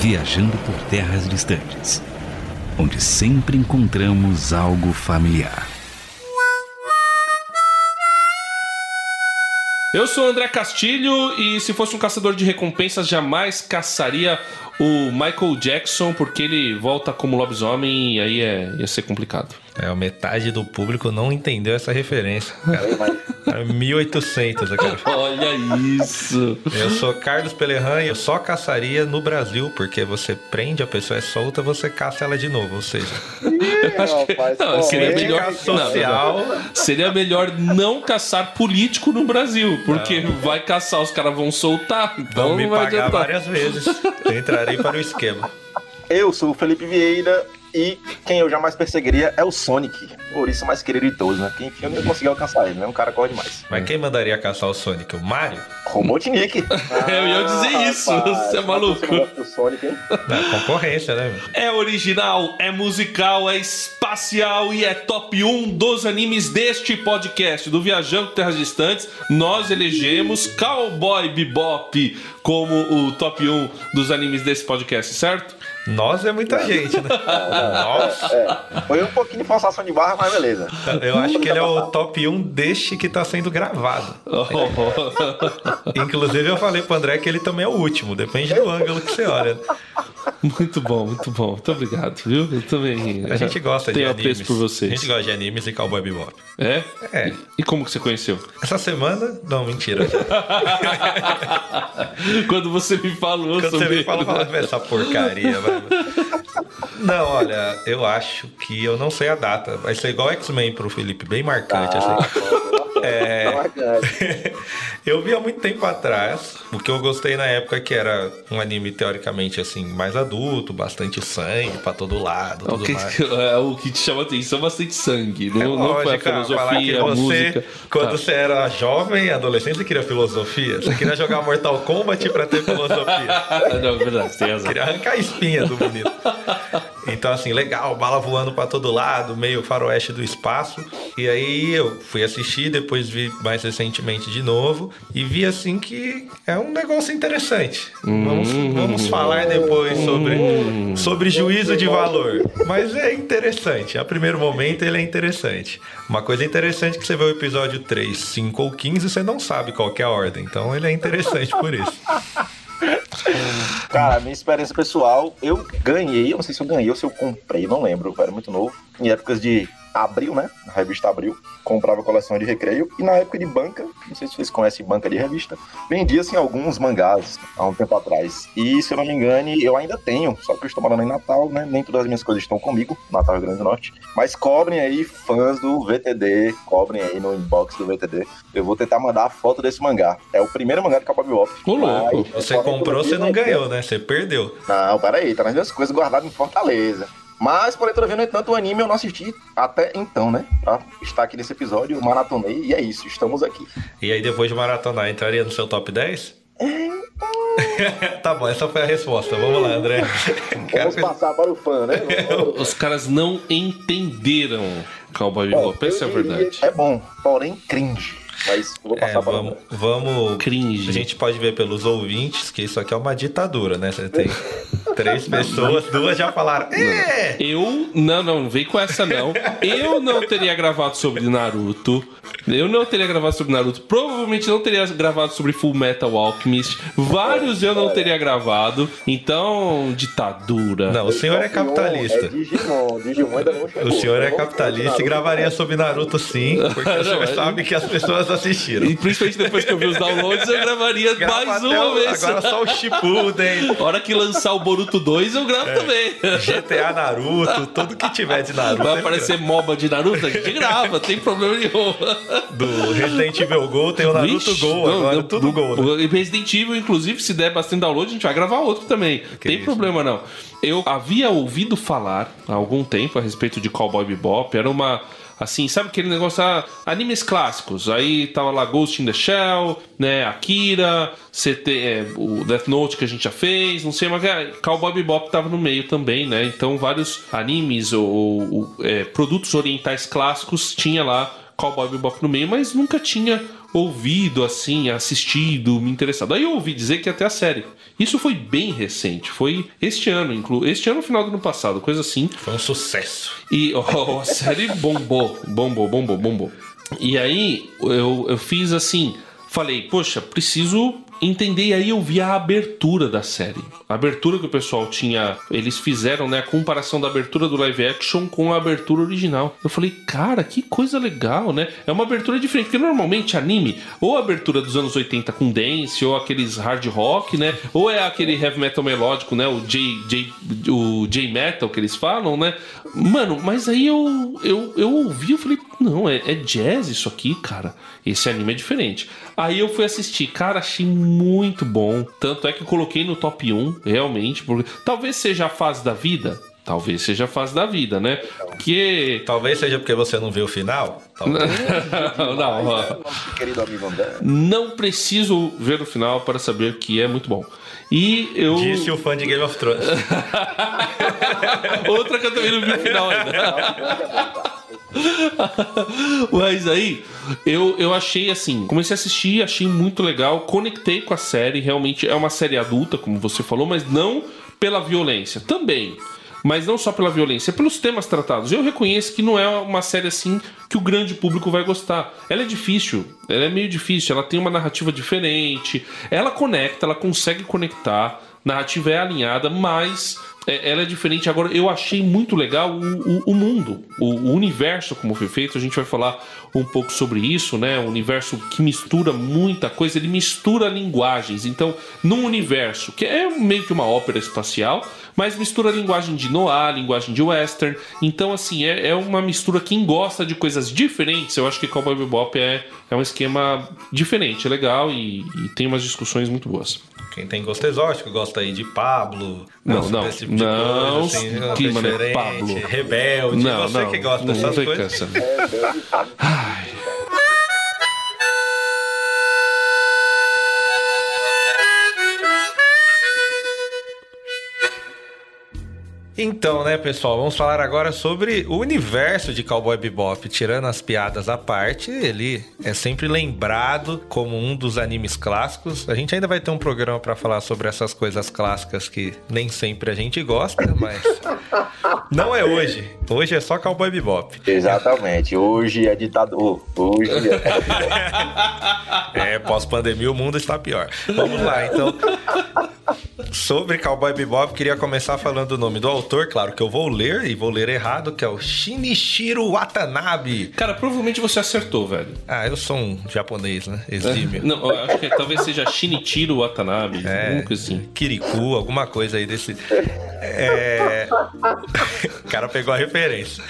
viajando por terras distantes, onde sempre encontramos algo familiar. Eu sou André Castilho e se fosse um caçador de recompensas, jamais caçaria o Michael Jackson, porque ele volta como lobisomem e aí é, ia ser complicado. É, metade do público não entendeu essa referência. Cara, 1800 aqui. Olha isso! Eu sou Carlos Pelerran e eu só caçaria no Brasil, porque você prende, a pessoa é solta, você caça ela de novo. Ou seja, acho que, não, seria melhor social. Não, seria melhor não caçar político no Brasil, porque não. vai caçar, os caras vão soltar. Então vão me pagar adiantar. várias vezes. Eu entrarei para o esquema. Eu sou o Felipe Vieira e quem eu jamais perseguiria é o Sonic, por isso mais querido de todos, né? Que enfim eu nem consegui alcançar ele, né? Um cara corre demais. Mas quem mandaria caçar o Sonic? O Mario? Robotnik. eu ia dizer isso, você é maluco. O Sonic, hein? Na concorrência, né? É original, é musical, é espacial e é top 1 dos animes deste podcast, do Viajando Terras Distantes. Nós elegemos Cowboy Bebop como o top 1 dos animes desse podcast, certo? Nós é muita gente, né? Nossa. É, foi um pouquinho de forçação de barra, mas beleza. Eu acho que ele é o top 1 deste que tá sendo gravado. Inclusive, eu falei pro André que ele também é o último, depende do ângulo que você olha. Muito bom, muito bom. Muito obrigado, viu? Eu também. A gente gosta de animes. por vocês. A gente gosta de animes e Cowboy Bebop. É? É. E como que você conheceu? Essa semana... Não, mentira. Quando você me falou Quando você sobre me fala, fala "Vê essa porcaria, Não, olha, eu acho que eu não sei a data. Vai ser igual X-Men pro Felipe, bem marcante, Ah, assim. É, eu vi há muito tempo atrás, o que eu gostei na época que era um anime teoricamente assim, mais adulto, bastante sangue pra todo lado, O tudo que, mais. é, o que te chama atenção é bastante sangue. Não, É não foi a lógico, falar que filosofia, a você, música. quando Tá. você era jovem, adolescente, você queria filosofia. Você queria jogar Mortal Kombat pra ter filosofia. Não, é verdade, tem razão. Queria arrancar a espinha do bonito. Então, assim, legal, bala voando pra todo lado, meio faroeste do espaço. E aí eu fui assistir, depois vi mais recentemente de novo. E vi, assim, que é um negócio interessante. Vamos, vamos falar depois sobre, sobre juízo de valor. Mas é interessante. A primeiro momento ele é interessante. Uma coisa interessante é que você vê o episódio 3, 5 ou 15, você não sabe qual é a ordem. Então ele é interessante por isso. Cara, minha experiência pessoal, eu ganhei, eu não sei se eu ganhei ou se eu comprei, não lembro, eu era muito novo. Em épocas de Abril, né? Na revista Abril, comprava coleção de recreio. E na época de banca, não sei se vocês conhecem banca de revista, vendia assim alguns mangás há um tempo atrás. E se eu não me engane, eu ainda tenho, só que eu estou morando em Natal, né? Nem todas as minhas coisas estão comigo, Natal Rio Grande do Norte. Mas cobrem aí, fãs do VTD, cobrem aí no inbox do VTD. Eu vou tentar mandar a foto desse mangá. É o primeiro mangá de Cowboy Bebop. Ô, louco. Você comprou, você não ganhou, né? Você perdeu. não, peraí, tá nas minhas coisas guardadas em Fortaleza. Mas, porém, todavia, no entanto, o anime eu não assisti até então, né? Pra estar aqui nesse episódio, maratonei e é isso, estamos aqui. E aí, depois de maratonar, entraria no seu top 10? tá bom, essa foi a resposta. Vamos lá, André. Vamos passar para o fã, né? Os caras não entenderam Cowboy Bebop, essa é a verdade. É bom, porém cringe. Mas vou É, passar para vamos, o vamos. Cringe. A gente pode ver pelos ouvintes que isso aqui é uma ditadura, né? Você tem três pessoas, duas já falaram. É! Eu. Não, não, não vem com essa não. Eu não teria gravado sobre Naruto. Eu não teria gravado sobre Naruto. Provavelmente não teria gravado sobre Full Metal Alchemist. Vários eu não teria gravado. Então, ditadura. Não, o senhor é É capitalista. Digimon, Digimon ainda não chegou. O senhor é Vamos capitalista e gravaria sobre Naruto sim, porque o senhor é- sabe que as pessoas assistiram. E principalmente depois que eu vi os downloads, eu gravaria Grava mais uma o- vez. Agora só o Shippuden, hora que lançar o Boruto 2, eu gravo também. GTA Naruto, tudo que tiver de Naruto. Vai aparecer MOBA de Naruto? A gente grava, tem problema nenhum. Do Resident Evil Go tem o Naruto Vixe, Go, agora não, tudo do- Go, né? Resident Evil, inclusive, se der bastante download, a gente vai gravar outro também. Tem isso. problema não. Eu havia ouvido falar há algum tempo a respeito de Cowboy Bebop. Era uma. Assim, sabe aquele negócio, ah, animes clássicos. Aí tava lá Ghost in the Shell, né, Akira, CT, é, o Death Note que a gente já fez, não sei, mas é, Cowboy Bebop tava no meio também, né? Então vários animes ou, ou, é, produtos orientais clássicos tinha lá Cowboy Bebop no meio, mas nunca tinha ouvido, assim, assistido, me interessado. Aí eu ouvi dizer que até a série. Isso foi bem recente, foi este ano, inclu este ano, final do ano passado, coisa assim. Foi um sucesso. E oh, a série bombou, bombou, bombou, bombou. E aí eu, eu fiz assim, falei, poxa, preciso entender. E aí eu vi a abertura da série. A abertura que o pessoal tinha. Eles fizeram, né? A comparação da abertura do live action com a abertura original. Eu falei, cara, que coisa legal, né? É uma abertura diferente. Porque normalmente anime, ou a abertura dos anos 80 com dance, ou aqueles hard rock, né? Ou é aquele heavy metal melódico, né? O J, J, o J metal que eles falam, né? Mano, mas aí eu, eu, eu ouvi, eu falei, não, é, é jazz isso aqui, cara. Esse anime é diferente. Aí eu fui assistir, cara, achei muito bom. Tanto é que eu coloquei no top 1, realmente, porque talvez seja a fase da vida. Talvez seja a fase da vida, né? Porque. Talvez seja porque você não viu o final. Talvez. não, não, Querido amigo André. não preciso ver o final para saber que é muito bom. E eu. Disse o fã de Game of Thrones. Outra que eu também não vi o final ainda. Mas aí, eu, eu achei assim, comecei a assistir, achei muito legal, conectei com a série, realmente é uma série adulta, como você falou, mas não pela violência, também. Mas não só pela violência, pelos temas tratados. Eu reconheço que não é uma série assim que o grande público vai gostar. Ela é difícil, ela é meio difícil, ela tem uma narrativa diferente, ela conecta, ela consegue conectar, narrativa é alinhada, mas é, ela é diferente. Agora, eu achei muito legal o, o, o mundo, o, o, universo como foi feito. A gente vai falar um pouco sobre isso, né? Um universo que mistura muita coisa, ele mistura linguagens. Então, num universo que é meio que uma ópera espacial, mas mistura linguagem de Noah, linguagem de western. Então, assim, é, é uma mistura. Quem gosta de coisas diferentes, eu acho que Cowboy Bebop é, é um esquema diferente, é legal e, e tem umas discussões muito boas. Quem tem gosto exótico, gosta aí de Pablo. Não, gosta não. desse tipo de Não, coisa, assim, que mané, diferente, Pablo. Rebelde. Não, você não. que gosta não dessas coisas. essa. Ai. Então, né, pessoal, vamos falar agora sobre o universo de Cowboy Bebop. Tirando as piadas à parte, ele é sempre lembrado como um dos animes clássicos. A gente ainda vai ter um programa para falar sobre essas coisas clássicas que nem sempre a gente gosta, mas não é hoje. Hoje é só Cowboy Bebop. Exatamente. Hoje é ditador. Hoje é. É, pós-pandemia o mundo está pior. Vamos lá, então. Sobre Cowboy Bebop, queria começar falando o nome do autor, claro que eu vou ler e vou ler errado, que é o Shinichiro Watanabe. Cara, provavelmente você acertou, velho. Ah, eu sou um japonês, né? Exímio. Não, eu acho que talvez seja Shinichiro Watanabe, É, alguma coisa assim. Kirikou, alguma coisa aí desse. É... o cara pegou a referência.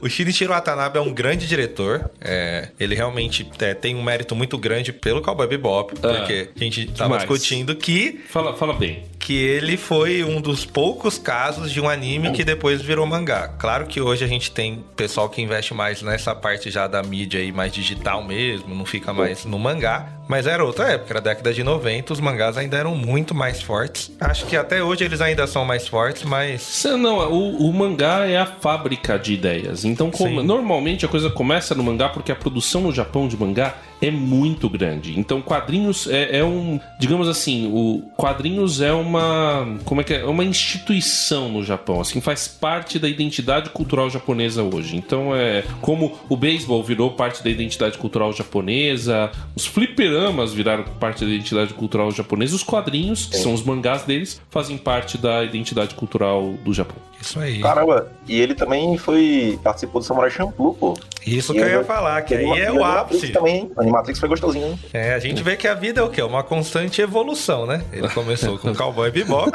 O Shinichiro Watanabe é um grande diretor. é, ele realmente é, tem um mérito muito grande pelo Cowboy Bebop, porque a gente tava demais. discutindo que Fala, fala bem. que ele foi um dos poucos casos de um anime que depois virou mangá. Claro que hoje a gente tem pessoal que investe mais nessa parte já da mídia aí mais digital mesmo, não fica mais no mangá. Mas era outra época, era a década de 90, os mangás ainda eram muito mais fortes. Acho que até hoje eles ainda são mais fortes, mas Não, o, o mangá é a fábrica de ideias. Então, como- normalmente a coisa começa no mangá porque a produção no Japão de mangá é muito grande. Então, quadrinhos é, é um, digamos assim, o quadrinhos é uma, como é que é, É uma instituição no Japão. Assim, faz parte da identidade cultural japonesa hoje. Então, é como o beisebol virou parte da identidade cultural japonesa, os fliperamas viraram parte da identidade cultural japonesa, os quadrinhos, que são os mangás deles, fazem parte da identidade cultural do Japão. Isso aí. Caramba, e ele também foi. participou do Samurai Champloo, pô. Isso que eu ia falar, que aí é o ápice. também, hein? Animatrix foi gostosinho, hein? É, a gente vê que a vida é o quê? Uma constante evolução, né? Ele começou com Cowboy Bebop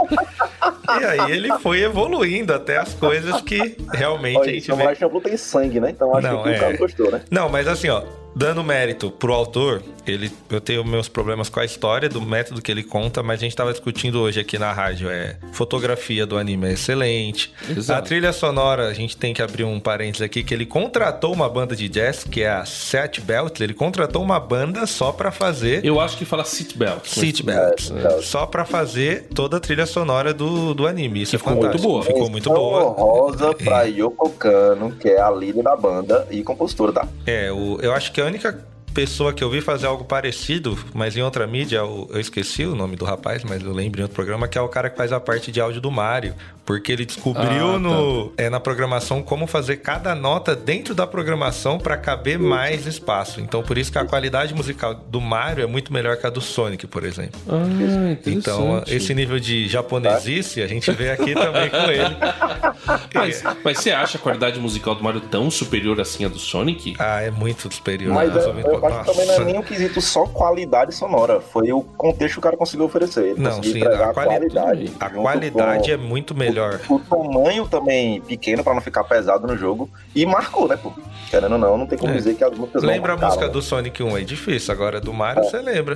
e aí ele foi evoluindo até as coisas que realmente a Olha, gente Samurai vê. Champloo tem sangue, né? Então acho Não, que é. o cara gostou, né? Não, mas assim, ó, dando mérito pro autor, ele, eu tenho meus problemas com a história, do método que ele conta, mas a gente tava discutindo hoje aqui na rádio, é fotografia do anime é excelente. Exato. A trilha sonora, a gente tem que abrir um parênteses aqui, que ele contratou uma banda de jazz, que é a Set Belt, ele contratou uma banda só pra fazer Eu acho que fala seatbelt. mas- Seatbelt, É, é. só pra fazer toda a trilha sonora do, do anime. Isso Ficou é muito fantástico. boa. Ficou muito boa. honrosa pra Yoko Kano, que é a líder da banda e compositora, tá? É, o, eu acho que a única pessoa que eu vi fazer algo parecido, mas em outra mídia, eu, eu esqueci o nome do rapaz, mas eu lembro em outro programa, que é o cara que faz a parte de áudio do Mario. Porque ele descobriu Ah, tá. no, é, na programação como fazer cada nota dentro da programação para caber mais espaço. Então, por isso que a qualidade musical do Mario é muito melhor que a do Sonic, por exemplo. Ah, Então, esse nível de japonesice a gente vê aqui também com ele. Mas, mas você acha a qualidade musical do Mario tão superior assim à do Sonic? Ah, é muito superior. Mas né? Eu, acho que também não é nem um quesito só qualidade sonora. Foi o contexto que o cara conseguiu oferecer. Ele Não, sim, a quali- qualidade. A qualidade é muito melhor. O tamanho também pequeno pra não ficar pesado no jogo. E marcou, né, pô? Querendo ou não, não tem como É. dizer que as músicas Lembra a música né? do Sonic 1? É difícil. Agora do Mario você lembra.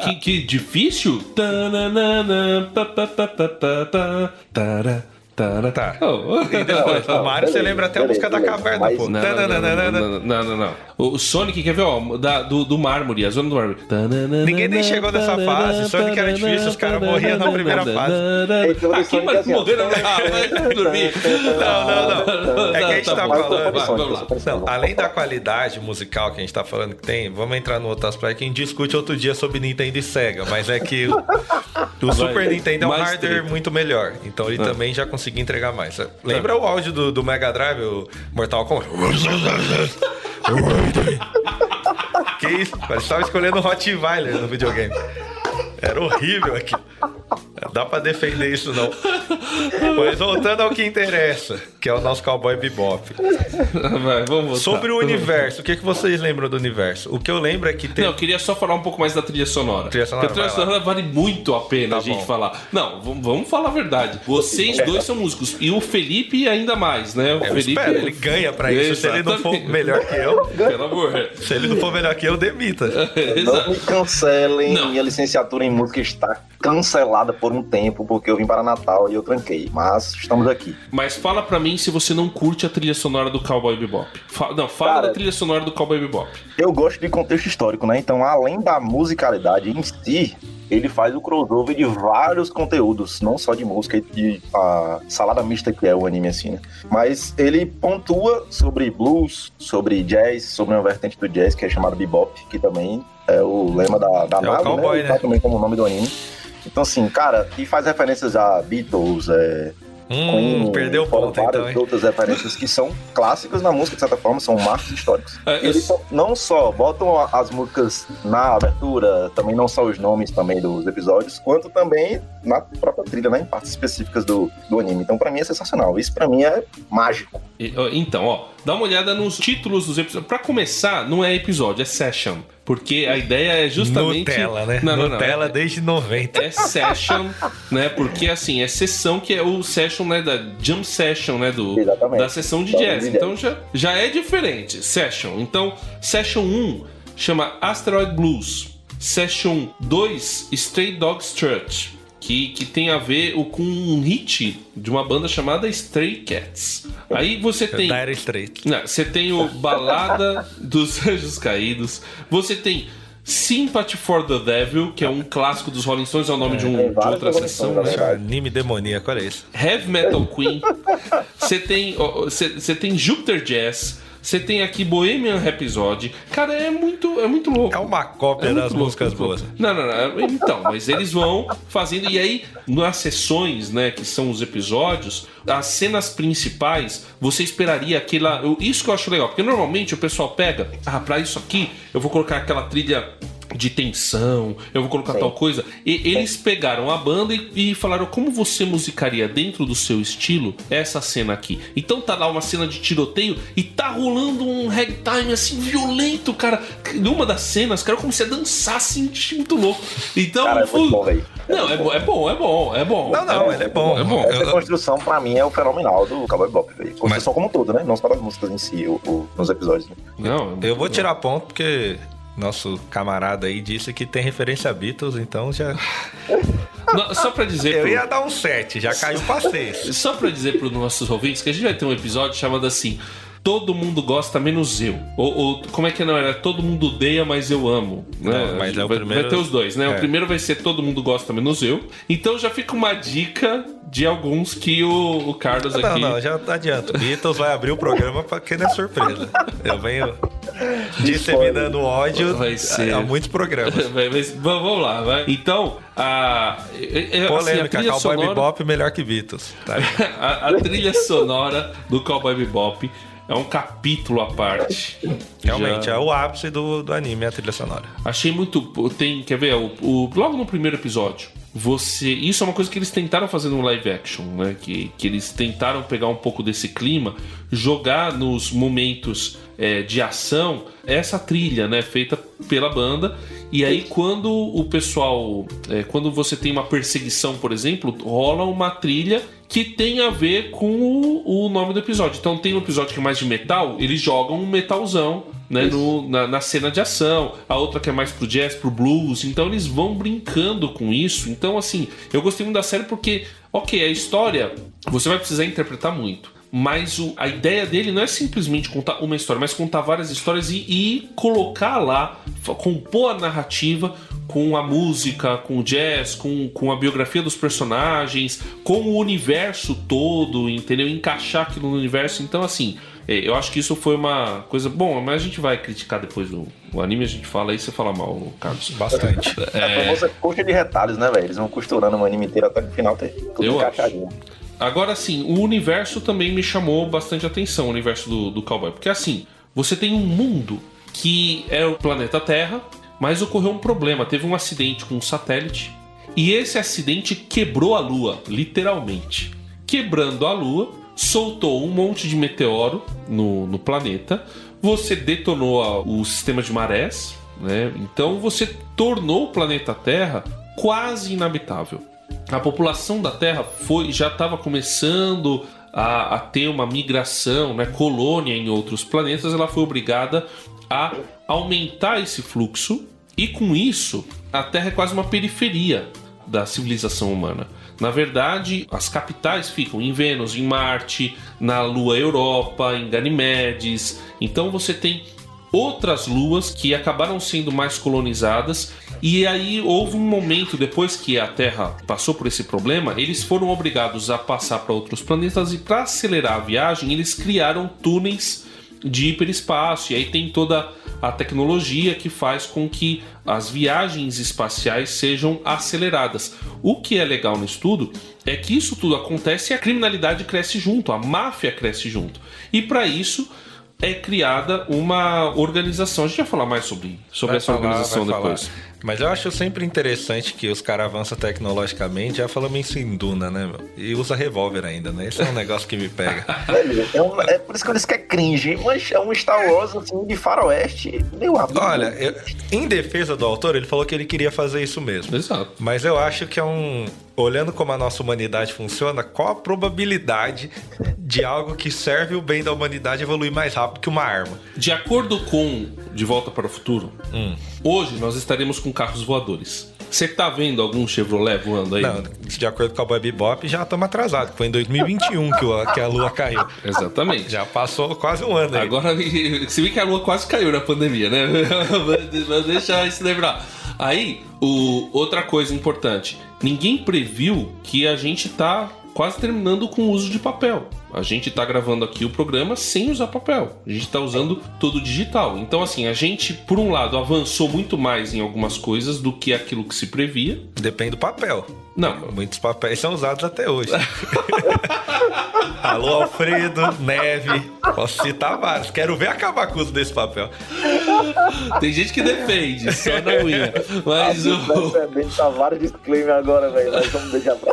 Que, que difícil? Tananana, pa, pa, pa, pa, pa, pa, tara. Tá. Oh. E depois, do Não, Mario você lembra até a beleza, música da caverna, Mas- pô. Não, não, não, não, não. O Sonic, quer ver, ó, da- do, do mármore, a zona do mármore. Ninguém nem chegou nessa fase. Sonic era difícil, os caras morriam na primeira fase. Então, Aqui, mas é assim, morreram. Ah, vai dormir. Não, não, não. É que a gente tá falando- além da qualidade musical que a gente tá falando que tem, vamos entrar no outro aspecto que a gente discute outro dia sobre Nintendo e Sega, mas é que o, Super Nintendo é um hardware muito melhor, então ele também já conseguiu entregar mais. Lembra o áudio do, do Mega Drive, o Mortal Kombat? que isso? Parece que tava escolhendo o Rottweiler no videogame. Era horrível aqui. Dá pra defender isso não. Mas voltando ao que interessa, que é o nosso Cowboy Bebop. Vai, vamos voltar. Sobre o universo, o que, que vocês lembram do universo? O que eu lembro é que tem. Não, eu queria só falar um pouco mais da trilha sonora. Trilha sonora, Porque a trilha vai lá. sonora vale muito a pena Tá a gente bom. falar. Não, vamos, falar a verdade. Vocês dois são músicos. E o Felipe ainda mais, né? O Eu Felipe. espero, ele ganha pra isso. Se ele não for Exatamente. melhor que eu, Pelo amor. se ele não for melhor que eu, demita. Não me cancelem. Não. Minha licenciatura em música está cancelada por um tempo, porque eu vim para Natal e eu tranquei. Mas estamos aqui. Mas fala pra mim se você não curte a trilha sonora do Cowboy Bebop. Fa- não, fala Cara, da trilha sonora do Cowboy Bebop. Eu gosto de contexto histórico, né? Então, além da musicalidade em si, ele faz o crossover de vários conteúdos, não só de música e de a salada mista que é o anime assim, né? Mas ele pontua sobre blues, sobre jazz, sobre uma vertente do jazz que é chamado bebop, que também é o lema da, da É o nave, cowboy, né? Né? tá também como o nome do anime. Então, assim, cara, e faz referências a Beatles, é, Hum, Queen, perdeu ponto várias então, hein? outras referências que são clássicas na música, de certa forma, são marcos históricos. É, Eles não só botam as músicas na abertura, também não só os nomes também dos episódios, quanto também na própria trilha, né, em partes específicas do, do anime. Então, pra mim, é sensacional. Isso, pra mim, é mágico. E, Então, ó, dá uma olhada nos títulos dos episódios. Pra começar, não é episódio, é session. Porque a ideia é justamente. Nutella, né? Não, não, não. Nutella é- desde 90. É session, né? Porque assim, é sessão que é o session, né? Da jump session, né? Do, Exatamente. da sessão de jazz. Então já, já é diferente. Session. Então, session 1 chama Asteroid Blues. Session 2, Stray Dogs Church. Que, que tem a ver o- com um hit de uma banda chamada Stray Cats. Aí você tem. Dire Straits. Não, você tem o Balada dos Anjos Caídos. Você tem Sympathy for the Devil, que é um clássico dos Rolling Stones, é o nome de, um, de outra sessão. Né? Anime demoníaco, olha isso. Heavy Metal Queen. Você tem, você tem Jupiter Jazz. Você tem aqui Bohemian Rhapsody. Cara, é muito, é muito louco. É uma cópia É das louco, músicas boas. Não, não, não. Então, mas eles vão fazendo. E aí, nas sessões, né, que são os episódios, as cenas principais, você esperaria aquela. Isso que eu acho legal, porque normalmente o pessoal pega, ah, pra isso aqui, eu vou colocar aquela trilha. De tensão, eu vou colocar Sim. tal coisa. E eles pegaram a banda e, e falaram como você musicaria dentro do seu estilo essa cena aqui. Então tá lá uma cena de tiroteio e tá rolando um ragtime assim violento, cara. Numa das cenas, cara, como se dançasse muito louco. Então, Cara, é muito bom, velho. não, é, bo- é bom, é bom, é bom. Não, não, ele é bom. É bom. Essa Eu- construção, pra mim, é o fenomenal do Cowboy Bebop, velho. Construção como um todo, né? Não só das músicas em si, o, o- nos episódios. Né? Não, Eu vou tirar ponto porque nosso camarada aí disse que tem referência a Beatles, então já. Não, só pra dizer. Eu pro- ia dar um 7, já caiu pra 6. Só pra dizer pros nossos ouvintes que a gente vai ter um episódio chamado assim. Todo mundo gosta menos eu. Ou, ou, como é que não era? Todo mundo odeia, mas eu amo. Né? Não, mas é o vai, primeiro- vai ter os dois, né? É. O primeiro vai ser todo mundo gosta menos eu. Então já fica uma dica de alguns que o, o Carlos Não, aqui. não, já tá adianta. Beatles vai abrir o programa pra quem não é surpresa. Eu venho disseminando ódio Vai ser. a muitos programas. Vai- vai- vamos lá, vai. Então, a, assim, a Polêmica, trilha Cowboy sonora, Bebop melhor que Beatles. Tá? a, a trilha sonora do Cowboy Bebop é um capítulo à parte. Realmente, Já- é o ápice do, do anime, a trilha sonora. Achei muito. Tem, quer ver? O, o- logo no primeiro episódio, você. Isso é uma coisa que eles tentaram fazer no live action, né? Que, que eles tentaram pegar um pouco desse clima, jogar nos momentos é, de ação essa trilha, né? Feita pela banda. E aí, quando o pessoal. é, quando você tem uma perseguição, por exemplo, rola uma trilha que tem a ver com o, o nome do episódio. Então tem um episódio que é mais de metal, eles jogam um metalzão né, no- na, na cena de ação, a outra que é mais pro jazz, pro blues, então eles vão brincando com isso. Então, assim, eu gostei muito da série porque, ok, a história você vai precisar interpretar muito. Mas o- a ideia dele não é simplesmente contar uma história, mas contar várias histórias e, e colocar lá, compor a narrativa com a música, com o jazz, com, com a biografia dos personagens, com o universo todo, entendeu? Encaixar aquilo no universo. Então, assim, é, eu acho que isso foi uma coisa. Bom, mas a gente vai criticar depois o, o anime, a gente fala aí, você fala mal, Carlos. Bastante. É a famosa coxa de retalhos, né, velho? Eles vão costurando o anime inteiro até no final ter tudo Eu encaixadinho. Agora sim, o universo também me chamou bastante atenção, o universo do, do cowboy. Porque assim, você tem um mundo que é o planeta Terra, mas ocorreu um problema. Teve um acidente com um satélite. E esse acidente quebrou a Lua, literalmente. Quebrando a Lua, soltou um monte de meteoro no, no planeta. Você detonou a- o sistema de marés, né? Então você tornou o planeta Terra quase inabitável. A população da Terra foi já estava começando a, a ter uma migração, né, colônia em outros planetas. Ela foi obrigada a aumentar esse fluxo e com isso a Terra é quase uma periferia da civilização humana. Na verdade, as capitais ficam em Vênus, em Marte, na Lua Europa, em Ganymedes. Então você tem outras luas que acabaram sendo mais colonizadas e aí houve um momento depois que a Terra passou por esse problema, eles foram obrigados a passar para outros planetas e para acelerar a viagem, eles criaram túneis de hiperespaço e aí tem toda a tecnologia que faz com que as viagens espaciais sejam aceleradas. O que é legal no estudo é que isso tudo acontece e a criminalidade cresce junto, a máfia cresce junto. E para isso é criada uma organização. A gente vai falar mais sobre, sobre Vai essa falar, organização vai falar. depois. Mas eu acho sempre interessante que os caras avançam tecnologicamente, já falamos isso em Duna, né, meu? E usa revólver ainda, né? Esse é um negócio que me pega. Velho, é, um- é por isso que eles querem cringe, mas é um Star Wars assim, de faroeste, meu amigo. Olha, eu- em defesa do autor, ele falou que ele queria fazer isso mesmo. Exato. Mas eu acho que é um. Olhando como a nossa humanidade funciona, qual a probabilidade de algo que serve o bem da humanidade evoluir mais rápido que uma arma? De acordo com De Volta para o Futuro, Hum. hoje nós estaríamos com carros voadores. Você tá vendo algum Chevrolet voando aí? Não, de acordo com a Bob Bebop, já estamos atrasados. Foi em 2021 que, o- que a lua caiu. Exatamente. Já passou quase um ano aí. Agora, se vê que a lua quase caiu na pandemia, né? Vamos deixar isso lembrar. Aí, o, outra coisa importante: ninguém previu que a gente tá quase terminando com o uso de papel. A gente tá gravando aqui o programa sem usar papel. A gente tá usando todo digital. Então, assim, a gente, por um lado, avançou muito mais em algumas coisas do que aquilo que se previa. Depende do papel. Não, Muitos papéis são usados até hoje. Alô, Alfredo, Neve. Posso citar vários. Quero ver acabar com o uso desse papel. tem gente que defende, só na unha. Mas o. Percebendo, tá vários disclaimer agora, velho. Mas vamos deixar pra.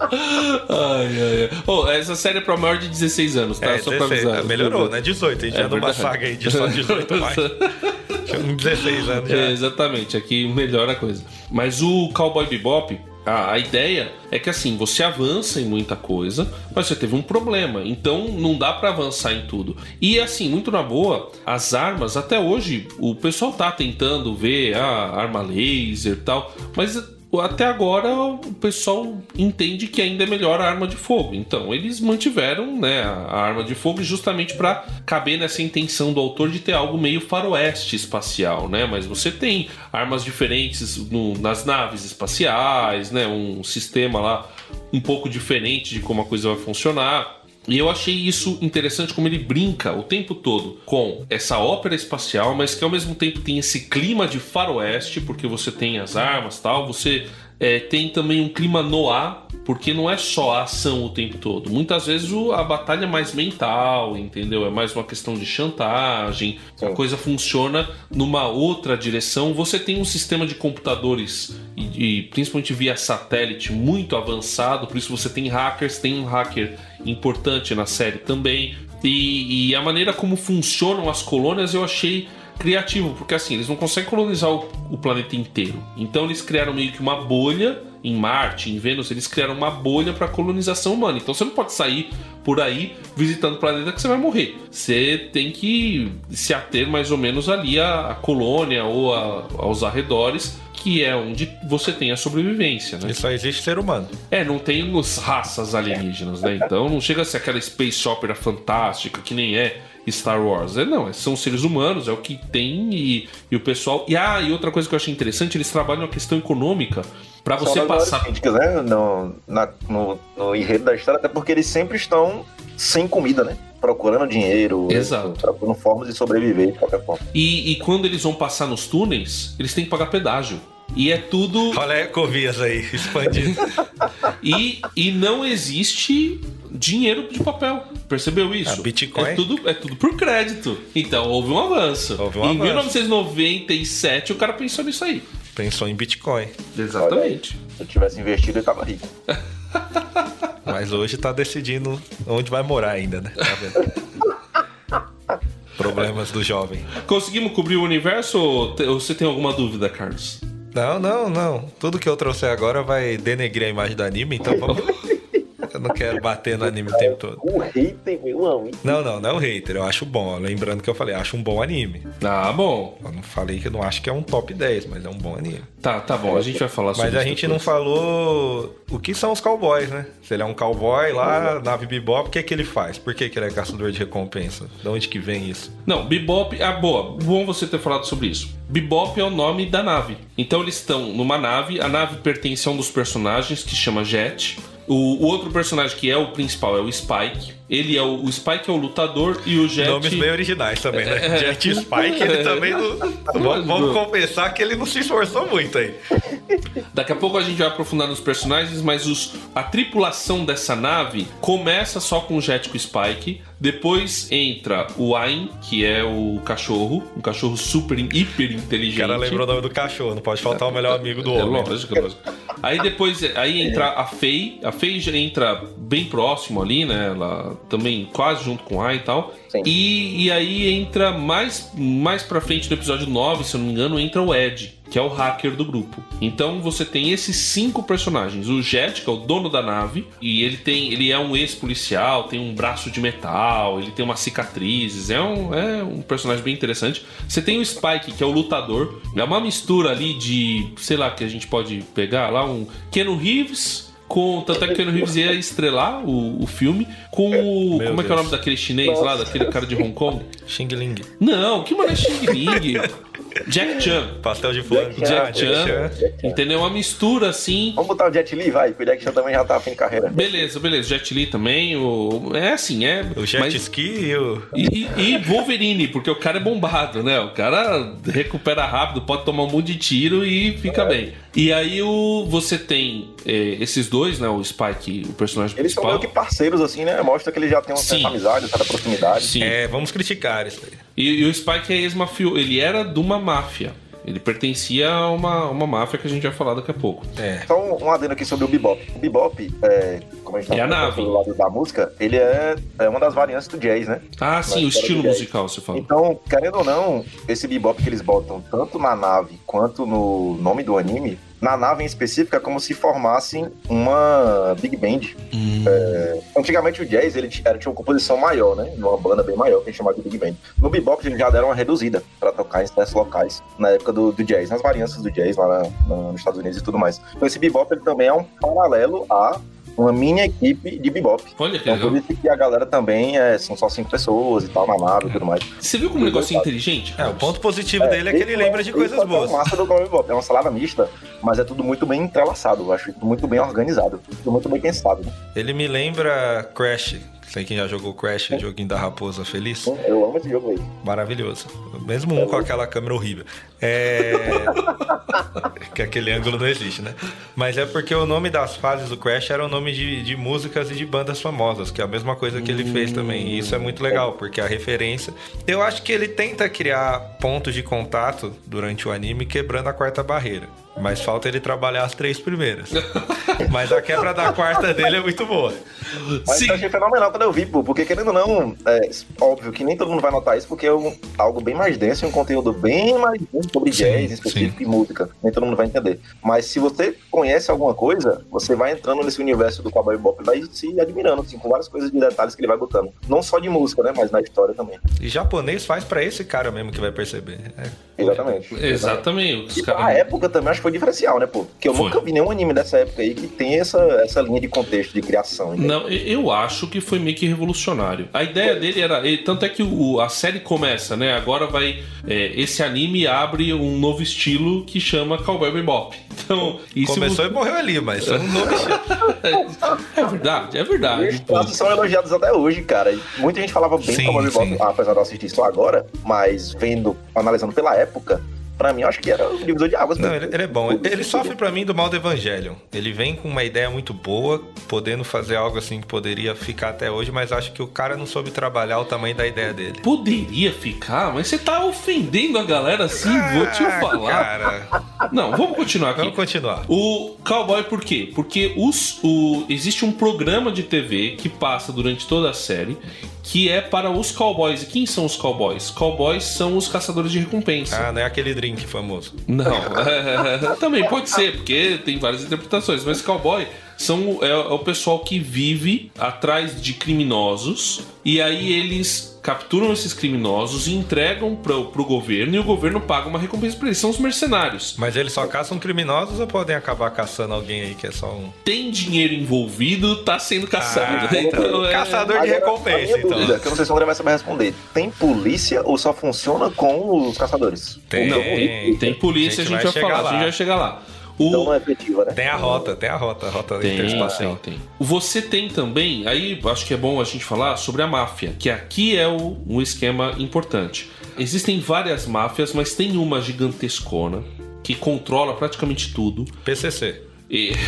Ai, ai, ai. Ô, essa série é pra maior de 16 anos, tá? É, só pra 16, avisar. melhorou, né? 18. A gente É já numa verdade. saga aí de só 18 mais. Tinha uns 16 anos já. É, exatamente, aqui melhora a coisa. Mas o Cowboy Bebop, a, a ideia é que assim, você avança em muita coisa, mas você teve um problema. Então não dá pra avançar em tudo. E assim, muito na boa, as armas, até hoje, o pessoal tá tentando ver a arma laser e tal, mas até agora o pessoal entende que ainda é melhor a arma de fogo. Então eles mantiveram né, a arma de fogo justamente para caber nessa intenção do autor de ter algo meio faroeste espacial, né? Mas você tem armas diferentes no, nas naves espaciais, né? Um sistema lá um pouco diferente de como a coisa vai funcionar. E eu achei isso interessante como ele brinca o tempo todo com essa ópera espacial, mas que ao mesmo tempo tem esse clima de faroeste, porque você tem as armas tal, você é, tem também um clima noir, porque não é só a ação o tempo todo. Muitas vezes o, a batalha é mais mental, entendeu? É mais uma questão de chantagem, Sim. a coisa funciona numa outra direção. Você tem um sistema de computadores, e, e principalmente via satélite, muito avançado, por isso você tem hackers, tem um hacker importante na série também. E, e, a maneira como funcionam as colônias eu achei criativo, porque assim, eles não conseguem colonizar o, o, planeta inteiro. Então eles criaram meio que uma bolha em Marte, em Vênus, eles criaram uma bolha para colonização humana. Então você não pode sair por aí visitando o planeta que você vai morrer. Você tem que se ater mais ou menos ali à, à colônia ou a, aos arredores que é onde você tem a sobrevivência, né? E só existe ser humano. É, não tem os raças alienígenas, né? Então não chega a ser aquela space opera fantástica que nem é Star Wars. É, não, são seres humanos, é o que tem e, e o pessoal. E, ah, e outra coisa que eu achei interessante, eles trabalham a questão econômica para você passar. Críticas, né? no, na, no, no enredo da história, até porque eles sempre estão sem comida, né? Procurando dinheiro, Exato. procurando formas de sobreviver de qualquer forma. E, e quando eles vão passar nos túneis, eles têm que pagar pedágio. E é tudo. Olha a Ecovias aí, expandido. e, e não existe dinheiro de papel. Percebeu isso? A Bitcoin. É tudo, é tudo por crédito. Então houve um avanço. Houve um em avanço. 1997 o cara pensou nisso aí. Pensou em Bitcoin. Exatamente. Se eu tivesse investido, eu tava rico. Mas hoje tá decidindo onde vai morar ainda, né? Tá vendo? Problemas do jovem. Conseguimos cobrir o universo ou você tem alguma dúvida, Carlos? Não, não, não. Tudo que eu trouxer agora vai denegrir a imagem do anime, então vamos. Eu não quero bater no anime o tempo todo. O hater, meu amigo. Não, não, não é o hater. Eu acho bom. Lembrando que eu falei, acho um bom anime. Ah, bom. Eu não falei que eu não acho que é um top 10, mas é um bom anime. Tá, tá bom. A gente vai falar sobre Mas a gente depois. não falou o que são os cowboys, né? Se ele é um cowboy lá, nave bebop, o que é que ele faz? Por que, que ele é caçador de recompensa? De onde que vem isso? Não, Bebop. Ah, boa. Bom você ter falado sobre isso. Bebop é o nome da nave. Então eles estão numa nave. A nave pertence a um dos personagens que chama Jet. O, o outro personagem que é o principal é o Spike. Ele é o, o Spike é o lutador e o Jet. Nomes bem originais também, né? É. Jet Spike, ele também não. vamos, vamos compensar que ele não se esforçou muito aí. Daqui a pouco a gente vai aprofundar nos personagens, mas os, a tripulação dessa nave começa só com o Jet com o Spike. Depois entra o Ain, que é o cachorro, um cachorro super, hiper O inteligente. cara lembrou o nome do cachorro, não pode faltar o melhor amigo do É homem. lógico, é lógico. Aí depois aí entra a Faye. A Faye já entra bem próximo ali, né? Ela também quase junto com a e tal. E, e aí entra mais, mais pra frente no episódio 9, se eu não me engano, entra o Ed, que é o hacker do grupo. Então você tem esses cinco personagens. O Jet, que é o dono da nave, e ele tem. Ele é um ex-policial, tem um braço de metal, ele tem umas cicatrizes, é um, é um personagem bem interessante. Você tem o Spike, que é o lutador. É uma mistura ali de, sei lá, que a gente pode pegar lá, um Keanu Reeves. Com, tanto é que Keanu Reeves ia estrelar o, o filme com o. Meu como é que é o nome daquele chinês lá, daquele cara de Hong Kong? Xing Ling. Não, que mano é Xing Ling? Jack Chan. Pastel de flango. Jack Ah, Chan. Entendeu? Uma mistura assim. Vamos botar o Jet Li, vai, que o Jack Chan também já tá fim de carreira. Beleza, beleza. Jet Li também. O... É assim, é. O jet mas- ski e o. E, e Wolverine, porque o cara é bombado, né? O cara recupera rápido, pode tomar um monte de tiro e fica bem. E aí o, você tem é, esses dois, né? O Spike, o personagem Eles são principal. meio que parceiros, assim, né? Mostra que eles já têm uma certa amizade, uma certa proximidade. Sim. É, vamos criticar isso aí. E, e o Spike é ex-mafio. Ele era de uma máfia. Ele pertencia a uma, uma máfia que a gente vai falar daqui a pouco. É. Só um, um adendo aqui sobre o bebop. O bebop, é, como a gente tá É a falando nave. do lado da música, ele é, é uma das variantes do jazz, né? Ah, sim, o estilo musical, você fala. Então, querendo ou não, esse bebop que eles botam tanto na nave quanto no nome do anime na nave em específico é como se formassem uma big band. Hum. É, antigamente o jazz ele t- era, tinha uma composição maior, né? Uma banda bem maior, que a gente chamava de big band. No bebop eles já deram uma reduzida pra tocar em certos locais na época do, do jazz, nas varianças do jazz lá na- na- nos Estados Unidos e tudo mais. Então esse bebop ele também é um paralelo a uma mini equipe de bebop. Olha que Então por legal. isso que a galera também é, são só cinco pessoas e tal na nave e tudo mais. Você viu como o negócio é inteligente? É, o ponto positivo dele é que ele lembra de coisas Esse é boas. massa do Cowboy Bebop. É uma salada mista, mas é tudo muito bem entrelaçado. Eu acho tudo muito bem organizado. Tudo muito bem pensado. né? Ele me lembra Crash. Sei quem já jogou Crash, o joguinho da Raposa Feliz. Eu amo esse jogo aí. Maravilhoso. Mesmo um com aquela câmera horrível. É. que aquele ângulo não existe, né? Mas é porque o nome das fases do Crash era o nome de, de músicas e de bandas famosas, que é a mesma coisa que ele fez também. E isso é muito legal, porque a referência. Eu acho que ele tenta criar pontos de contato durante o anime, quebrando a quarta barreira. Mas falta ele trabalhar as três primeiras. Mas a quebra da quarta dele é muito boa. Mas Sim. eu achei fenomenal quando eu vi, porque querendo ou não, é óbvio que nem todo mundo vai notar isso, porque é um- algo bem mais denso, um conteúdo bem mais denso sobre Sim, jazz, em específico e música. Nem todo mundo vai entender. Mas se você conhece alguma coisa, você vai entrando nesse universo do Cowboy Bebop e vai se admirando, assim, com várias coisas de detalhes que ele vai botando. Não só de música, né, mas na história também. E japonês faz pra esse cara mesmo que vai perceber. É. Exatamente. Exatamente. Os E pra caras- época também acho que foi diferencial, né, pô? Porque eu Foi. nunca vi nenhum anime dessa época aí que tem essa, essa linha de contexto, de criação. entendeu? Não, eu acho que foi meio que revolucionário. A ideia dele era. Tanto é que o- a série começa, né? Agora vai. é, esse anime abre um novo estilo que chama Cowboy Bebop. Então, isso. Começou e morreu ali, mas é um nome É verdade, é verdade. os traços são elogiados até hoje, cara. Muita gente falava bem Sim, do Cowboy Bebop, apesar de eu assistir só agora, mas vendo, analisando pela época, pra mim eu acho que era o divisor de águas. Não, ele, ele é bom. Ele sofre pra mim do mal do Evangelion. Ele vem com uma ideia muito boa, podendo fazer algo assim que poderia ficar até hoje, mas acho que o cara não soube trabalhar o tamanho da ideia dele. Poderia ficar, mas você tá ofendendo a galera assim, vou te Ah, falar. Cara, Não, vamos continuar aqui. vamos continuar. O cowboy por quê? Porque os, o, existe um programa de TV que passa durante toda a série que é para os cowboys. E quem são os cowboys? Cowboys são os caçadores de recompensa. Ah, não é aquele drink famoso. Não, também pode ser, porque tem várias interpretações, mas cowboy são, é, é o pessoal que vive atrás de criminosos e aí eles capturam esses criminosos e entregam pro, pro governo e o governo paga uma recompensa pra eles. São os mercenários. Mas eles só caçam criminosos ou podem acabar caçando alguém aí que é só um. tem dinheiro envolvido, tá sendo caçado. Ah, então, é... caçador de Agora, a recompensa, minha então. dúvida, que eu não sei se o André vai saber responder. Tem polícia ou só funciona com os caçadores? Tem. Não, tem polícia, a gente, vai, chegar falar, lá. a gente vai chegar lá. O... Então não é efetiva, né? Tem a rota, tem a rota, a rota Tem, interespacial. tem, tem. Você tem também, aí acho que é bom a gente falar sobre a máfia, que aqui é o, um esquema importante. Existem várias máfias, mas tem uma gigantescona que controla praticamente tudo. PCC. E...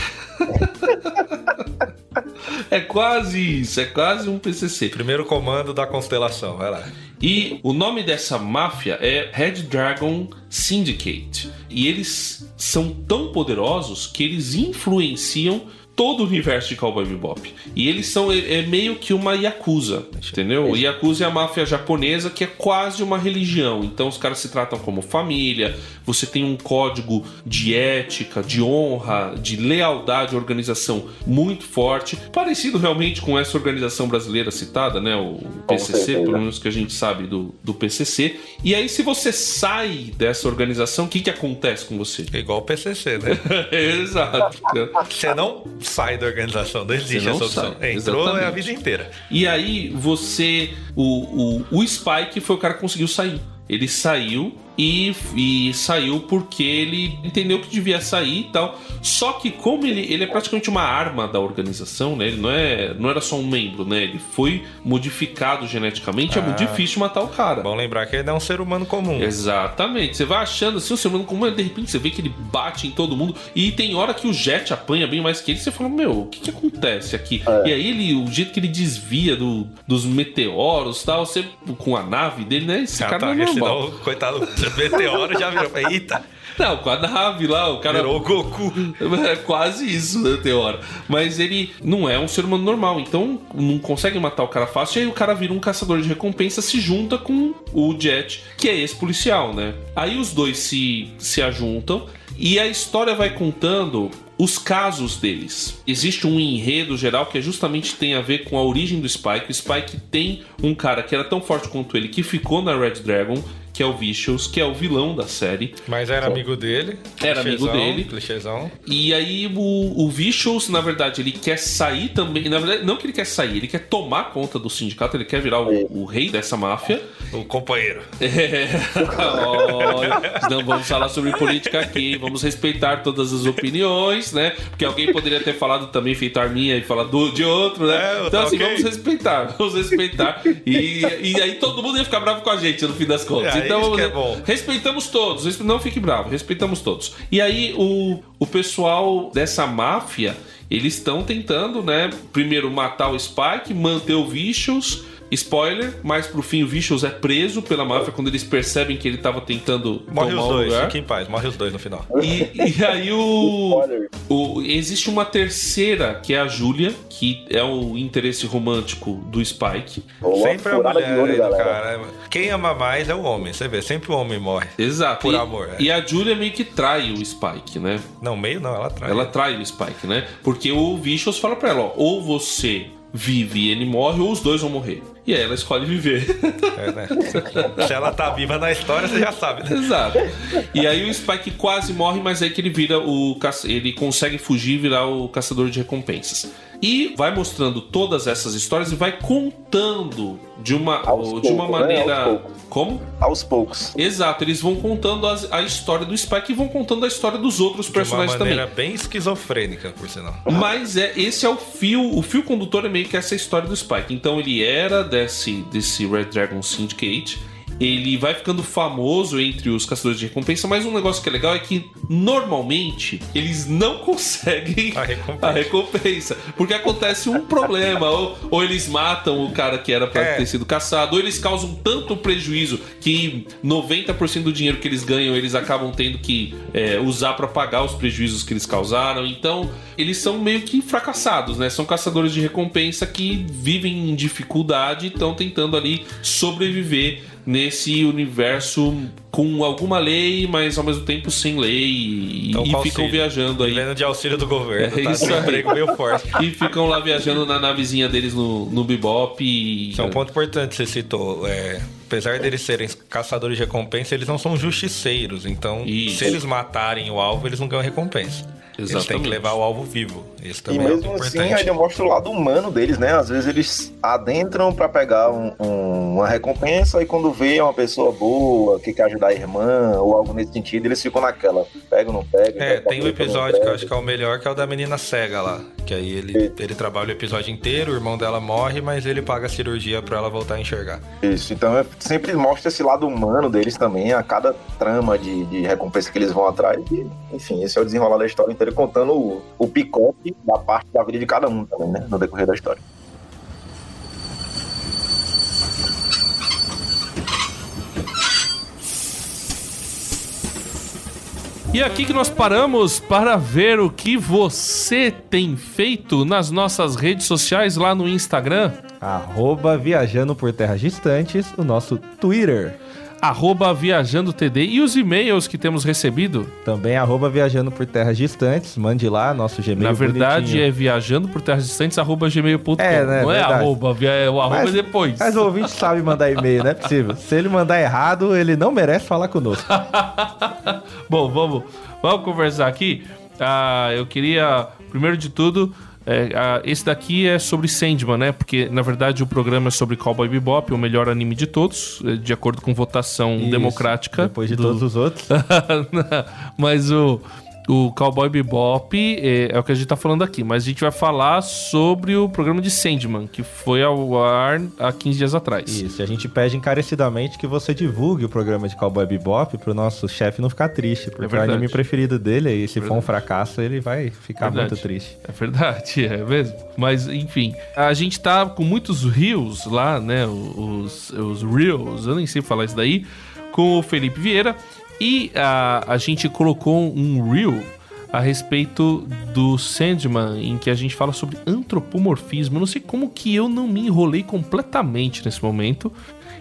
é quase isso, é quase um PCC. Primeiro comando da constelação, vai lá. E o nome dessa máfia é Red Dragon Syndicate. E eles são tão poderosos que eles influenciam todo o universo de Cowboy Bebop. E eles são é, é meio que uma Yakuza, entendeu? Yakuza é a máfia japonesa que é quase uma religião. Então os caras se tratam como família, você tem um código de ética, de honra, de lealdade organização muito forte, parecido realmente com essa organização brasileira citada, né? O PCC, pelo menos que a gente sabe do, do PCC. E aí, se você sai dessa organização, o que, que acontece com você? Igual o PCC, né? Exato. Você não sai da organização, não existe não essa opção. sai, Entrou é a exatamente. vida inteira. E aí você. O, o, o Spike foi o cara que conseguiu sair. Ele saiu e, e saiu porque ele entendeu que devia sair e tal. Só que como ele, ele é praticamente uma arma da organização, né? Ele não, é, não era só um membro, né? Ele foi modificado geneticamente, é muito Ah. difícil matar o cara. Bom lembrar que ele é um ser humano comum. Exatamente. Você vai achando assim, o ser humano como de repente você vê que ele bate em todo mundo. E tem hora que o Jet apanha bem mais que ele. Você fala, meu, o que, que acontece aqui? E aí ele, o jeito que ele desvia do, dos meteoros e tal, você com a nave dele, né? Esse Ah, cara tá, não é normal. não, o meteoro já virou. Eita, Não, com a nave lá, o cara. virou o Goku. É quase isso, né, tem hora. Mas ele não é um ser humano normal, então não consegue matar o cara fácil. E aí o cara vira um caçador de recompensa, se junta com o Jet, que é esse policial, né? Aí os dois se, se ajuntam E a história vai contando os casos deles. Existe um enredo geral que é justamente tem a ver com a origem do Spike. O Spike tem um cara que era tão forte quanto ele que ficou na Red Dragon que é o Vicious, que é o vilão da série. Mas era amigo dele. Era amigo dele. Clichêzão. E aí o, o Vicious, na verdade, ele quer sair também. Na verdade, não que ele quer sair, ele quer tomar conta do sindicato, ele quer virar o, o rei dessa máfia. O companheiro. É. Não vamos falar sobre política aqui, vamos respeitar todas as opiniões, né? Porque alguém poderia ter falado também, feito a minha e falado de outro, né? É, então, tá assim, ok. vamos respeitar, vamos respeitar. E, e aí todo mundo ia ficar bravo com a gente no fim das contas. É, então, é respeitamos todos, não fique bravo, respeitamos todos. E aí o, o pessoal dessa máfia, eles estão tentando, né? Primeiro matar o Spike, manter o Vicious. Spoiler, mas pro fim o Vicious é preso pela máfia quando eles percebem que ele tava tentando Morre tomar os o dois, lugar. fica em paz, morre os dois no final. E, e aí o, Spoiler. o- Existe uma terceira, que é a Júlia, que é o interesse romântico do Spike. Rolou Sempre uma a mulher olho, cara. Quem ama mais é o homem, você vê, sempre o homem morre. Exato. Por e, amor, é. E a Júlia meio que trai o Spike, né? Não, meio não, ela traz. Ela trai o Spike, né? Porque o Vicious fala pra ela, ó, ou você vive e ele morre, ou os dois vão morrer. E aí ela escolhe viver. É, né? Se ela tá viva na história, você já sabe, né? Exato. E aí o Spike quase morre, mas aí que ele vira o. Ele consegue fugir e virar o caçador de recompensas. E vai mostrando todas essas histórias e vai contando de uma, Aos de uma poucos, né? maneira. Aos poucos. Como? Aos poucos. Exato, eles vão contando as- a história do Spike e vão contando a história dos outros De uma personagens também. maneira bem esquizofrênica, por sinal. Mas é esse é o fio, o fio condutor é meio que essa história do Spike. Então ele era desse desse Red Dragon Syndicate. Ele vai ficando famoso entre os caçadores de recompensa, mas um negócio que é legal é que normalmente eles não conseguem A recompensa. a recompensa, porque acontece um problema, ou, ou eles matam o cara que era pra É. ter sido caçado, ou eles causam tanto prejuízo que 90% do dinheiro que eles ganham eles acabam tendo que é, usar pra pagar os prejuízos que eles causaram. Então, eles são meio que fracassados, né? São caçadores de recompensa que vivem em dificuldade e estão tentando ali sobreviver nesse universo com alguma lei, mas ao mesmo tempo sem lei e, Então, e ficam viajando aí. Vivendo de auxílio do governo, É tá? isso um emprego meio forte. E ficam lá viajando na navezinha deles no, no Bebop e... Isso é um ponto importante que você citou. É, apesar deles serem caçadores de recompensa, eles não são justiceiros. Então, Isso. se eles matarem o alvo, eles não ganham recompensa. Eles têm Exatamente. que levar o alvo vivo. Isso E também é mesmo assim, importante. ainda mostra o lado humano deles, né? Às vezes eles adentram pra pegar um- um- uma recompensa e quando vê uma pessoa boa que quer ajudar a irmã ou algo nesse sentido, eles ficam naquela. Pega ou não pega? É, tem um episódio que eu acho que é o melhor, que é o da menina cega lá. Que aí ele, ele trabalha o episódio inteiro, o irmão dela morre, mas ele paga a cirurgia pra ela voltar a enxergar. Isso, então é- sempre mostra esse lado humano deles também, a cada trama de, de recompensa que eles vão atrás. E, enfim, esse é o desenrolar da história inteira, contando o, o picote da parte da vida de cada um também, né? No decorrer da história. E aqui que nós paramos para ver o que você tem feito nas nossas redes sociais lá no Instagram, Arroba Viajando por Terras Distantes, o nosso Twitter. arroba Viajando TD e os e-mails que temos recebido. Também arroba Viajando por Terras Distantes. Mande lá, nosso Gmail Na verdade bonitinho. é viajando por terras distantes, arroba gmail.com. É, né, Não é verdade. arroba, via- o arroba Mas- é depois. Mas o ouvinte sabe mandar e-mail, não é possível. Se ele mandar errado, ele não merece falar conosco. Bom, vamos, vamos conversar aqui. Ah, eu queria, primeiro de tudo, é, ah, esse daqui é sobre Sandman, né? Porque, na verdade, o programa é sobre Cowboy Bebop, o melhor anime de todos, eh, de acordo com votação Isso, democrática. Depois de do- todos os outros. mas o, o Cowboy Bebop é, é o que a gente tá falando aqui. Mas a gente vai falar sobre o programa de Sandman, que foi ao ar há 15 dias atrás. Isso, e a gente pede encarecidamente que você divulgue o programa de Cowboy Bebop pro nosso chefe não ficar triste, porque é o anime preferido dele e se for um fracasso, ele vai ficar Verdade. muito triste. É verdade, é mesmo. Mas, enfim, a gente tá com muitos reels lá, né? Os, os reels, eu nem sei falar isso daí, com o Felipe Vieira. E a, a gente colocou um reel a respeito do Sandman, em que a gente fala sobre antropomorfismo. Eu não sei como que eu não me enrolei completamente nesse momento.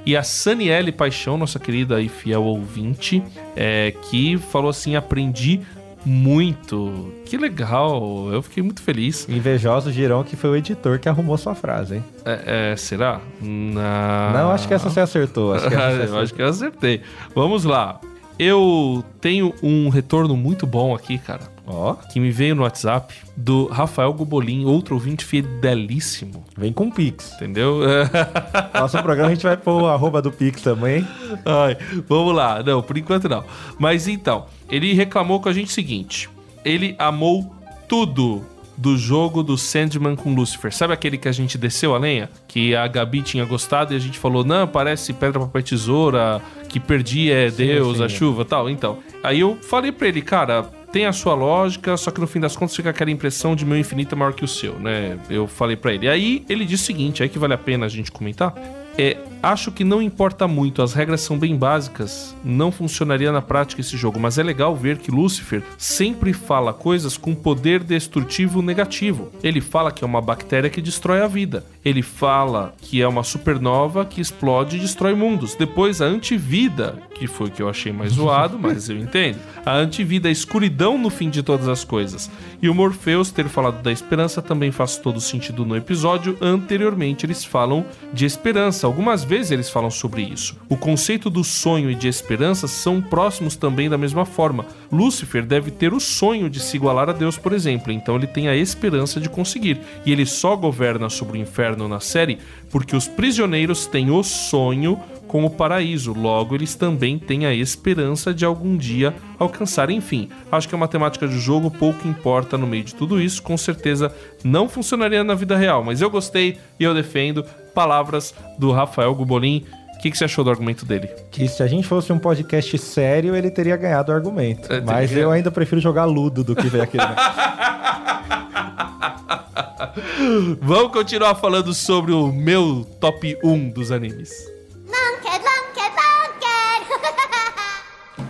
E a Saniele Paixão, nossa querida e fiel ouvinte, é, que falou assim: aprendi muito. Que legal, eu fiquei muito feliz. Invejosos dirão que foi o editor que arrumou sua frase, hein? É, é, será? Não. Não, acho que essa você acertou. Acho que essa você eu acertou. acho que eu acertei. Vamos lá. Eu tenho um retorno muito bom aqui, cara. Ó, Que me veio no WhatsApp do Rafael Gubolin, outro ouvinte fidelíssimo. vem com Pix. Entendeu? Nosso programa a gente vai pôr o arroba do Pix também. Ai, vamos lá. Não, por enquanto não. Mas então, ele reclamou com a gente o seguinte: ele amou tudo do jogo do Sandman com Lucifer. Sabe aquele que a gente desceu a lenha? Que a Gabi tinha gostado e a gente falou: não, parece pedra, papel, tesoura, que perdi é Deus, sim. a chuva tal. Então, aí eu falei pra ele, cara. Tem a sua lógica, só que no fim das contas fica aquela impressão de meu infinito é maior que o seu, né? Eu falei pra ele. Aí ele disse o seguinte, aí que vale a pena a gente comentar. É, acho que não importa muito, as regras são bem básicas, não funcionaria na prática esse jogo, mas é legal ver que Lúcifer sempre fala coisas com poder destrutivo negativo. Ele fala que é uma bactéria que destrói a vida. Ele fala que é uma supernova que explode e destrói mundos. Depois a antivida, que foi o que eu achei mais zoado, mas eu entendo. A antivida, a escuridão no fim de todas as coisas. E o Morpheus ter falado da esperança também faz todo sentido no episódio. Anteriormente eles falam de esperança. Algumas vezes eles falam sobre isso. O conceito do sonho e de esperança são próximos também da mesma forma. Lúcifer deve ter o sonho de se igualar a Deus, por exemplo, então ele tem a esperança de conseguir. E ele só governa sobre o inferno na série porque os prisioneiros têm o sonho com o paraíso. Logo, eles também têm a esperança de algum dia alcançar. Enfim, acho que a matemática do jogo pouco importa no meio de tudo isso. Com certeza não funcionaria na vida real, mas eu gostei e eu defendo. Palavras do Rafael Gubolin. O que, que você achou do argumento dele? Que se a gente fosse um podcast sério, ele teria ganhado o argumento. É, Mas teria. eu ainda prefiro jogar Ludo do que ver aquele. Vamos continuar falando sobre o meu top 1 dos animes.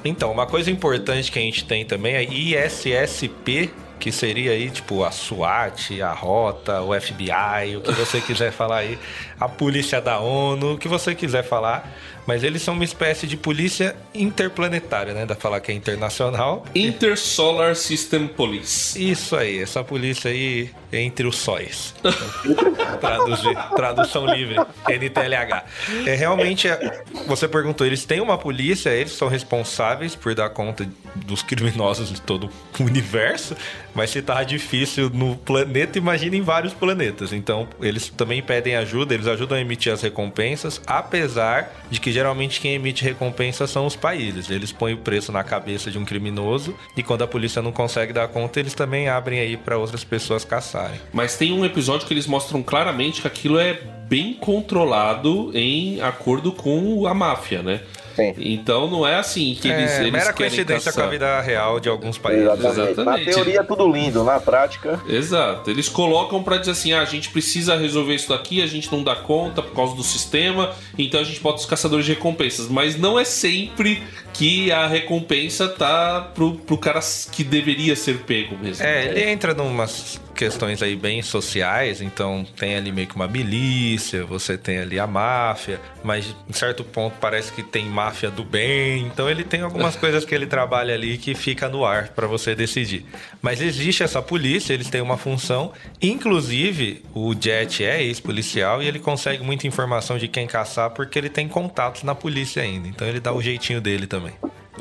Então, uma coisa importante que a gente tem também é ISSP, que seria aí, tipo, a SWAT, a Rota, o FBI, o que você quiser falar aí, a polícia da ONU, o que você quiser falar. Mas eles são uma espécie de polícia interplanetária, né? Da falar que é internacional. Intersolar System Police. Isso aí, essa polícia aí entre os sóis. Traduzir, tradução livre, NTLH. É realmente, é- você perguntou, eles têm uma polícia, eles são responsáveis por dar conta dos criminosos de todo o universo, mas se tá difícil no planeta, imagina em vários planetas. Então, eles também pedem ajuda, eles ajudam a emitir as recompensas, apesar de que geralmente quem emite recompensas são os países. Eles põem o preço na cabeça de um criminoso e quando a polícia não consegue dar conta, eles também abrem aí para outras pessoas caçarem. Mas tem um episódio que eles mostram claramente que aquilo é bem controlado em acordo com a máfia, né? Sim. Então não é assim que eles, é, eles mera querem coincidência com a caçar. vida real de alguns países. Exatamente. exatamente. Na teoria é tudo lindo, na prática. Exato. Eles colocam pra dizer assim: ah, a gente precisa resolver isso daqui, a gente não dá conta por causa do sistema, então a gente bota os caçadores de recompensas. Mas não é sempre que a recompensa tá pro, pro cara que deveria ser pego mesmo. É, ele entra numas questões aí bem sociais, então tem ali meio que uma milícia, você tem ali a máfia, mas em certo ponto parece que tem máfia do bem, então ele tem algumas coisas que ele trabalha ali que fica no ar pra você decidir. Mas existe essa polícia, eles têm uma função, inclusive o Jet é ex-policial e ele consegue muita informação de quem caçar porque ele tem contatos na polícia ainda, então ele dá o jeitinho dele também.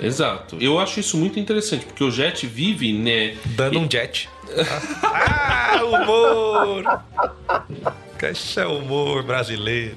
Exato. Eu acho isso muito interessante, porque o Jet vive, né? Dando um jet. ah, humor! Esse é humor brasileiro.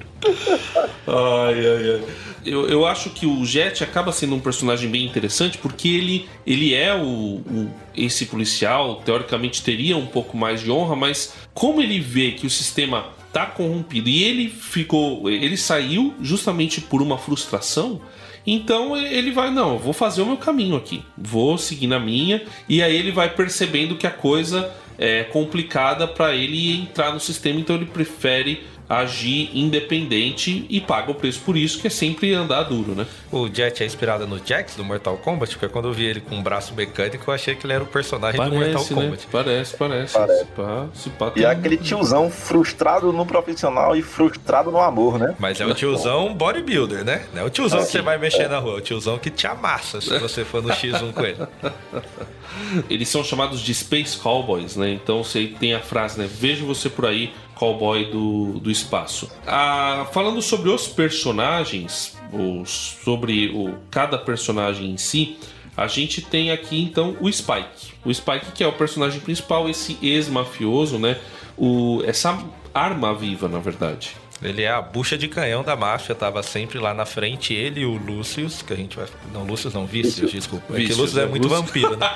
Ai, ai, ai. Eu, eu acho que o Jet acaba sendo um personagem bem interessante porque ele, ele é o, o- esse policial, teoricamente teria um pouco mais de honra, mas como ele vê que o sistema tá corrompido e ele ficou, ele saiu justamente por uma frustração, então ele vai, não, eu vou fazer o meu caminho aqui, vou seguir na minha, e aí ele vai percebendo que a coisa é complicada para ele entrar no sistema, então ele prefere agir independente e paga o preço por isso, que é sempre andar duro, né? O Jet é inspirado no Jax do Mortal Kombat, porque quando eu vi ele com um braço mecânico, eu achei que ele era o personagem do Mortal Parece, né? Kombat. Parece, parece. Parece. Se pá- se pá E é aquele tiozão frustrado no profissional e frustrado no amor, né? Mas é o tiozão bodybuilder, né? Não é o tiozão Ah, que você vai mexer na rua, é o tiozão que te amassa se você for no X1 com ele. Eles são chamados de Space Cowboys, né? Então você tem a frase, né? Vejo você por aí, cowboy do, do espaço. Ah, falando sobre os personagens, ou sobre o, cada personagem em si, a gente tem aqui então o Spike. O Spike que é o personagem principal, esse ex-mafioso, né? O, essa arma viva, na verdade. Ele é a bucha de canhão da máfia, tava sempre lá na frente, ele e o Lucius, que a gente vai. Não, Lucius não, Vícios, desculpa. É que Vícius, Lucius é é, muito Lúcius. vampiro, né?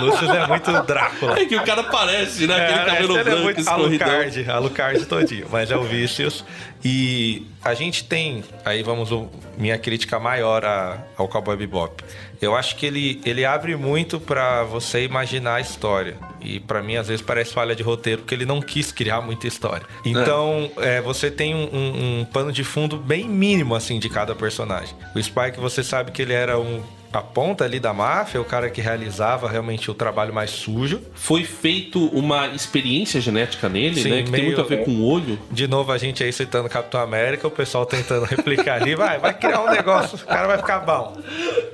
Lucius é muito Drácula. É que o cara parece, né? Aquele É, cabelo é branco, muito escorridão. Alucard, Alucard todinho, mas é o Vícios. E a gente tem, aí vamos, minha crítica maior a- ao Cowboy Bebop. Eu acho que ele, ele abre muito pra você imaginar a história. E pra mim, às vezes, parece falha de roteiro, porque ele não quis criar muita história. Então, é, você tem um, um- um pano de fundo bem mínimo, assim, de cada personagem. O Spike, você sabe que ele era um... A ponta ali da máfia, o cara que realizava realmente o trabalho mais sujo. Foi feito uma experiência genética nele, Sim, né? Que tem meio- muito a ver com o olho. De novo, a gente aí citando Capitão América, o pessoal tentando replicar ali, vai, vai criar um negócio, o cara vai ficar bom.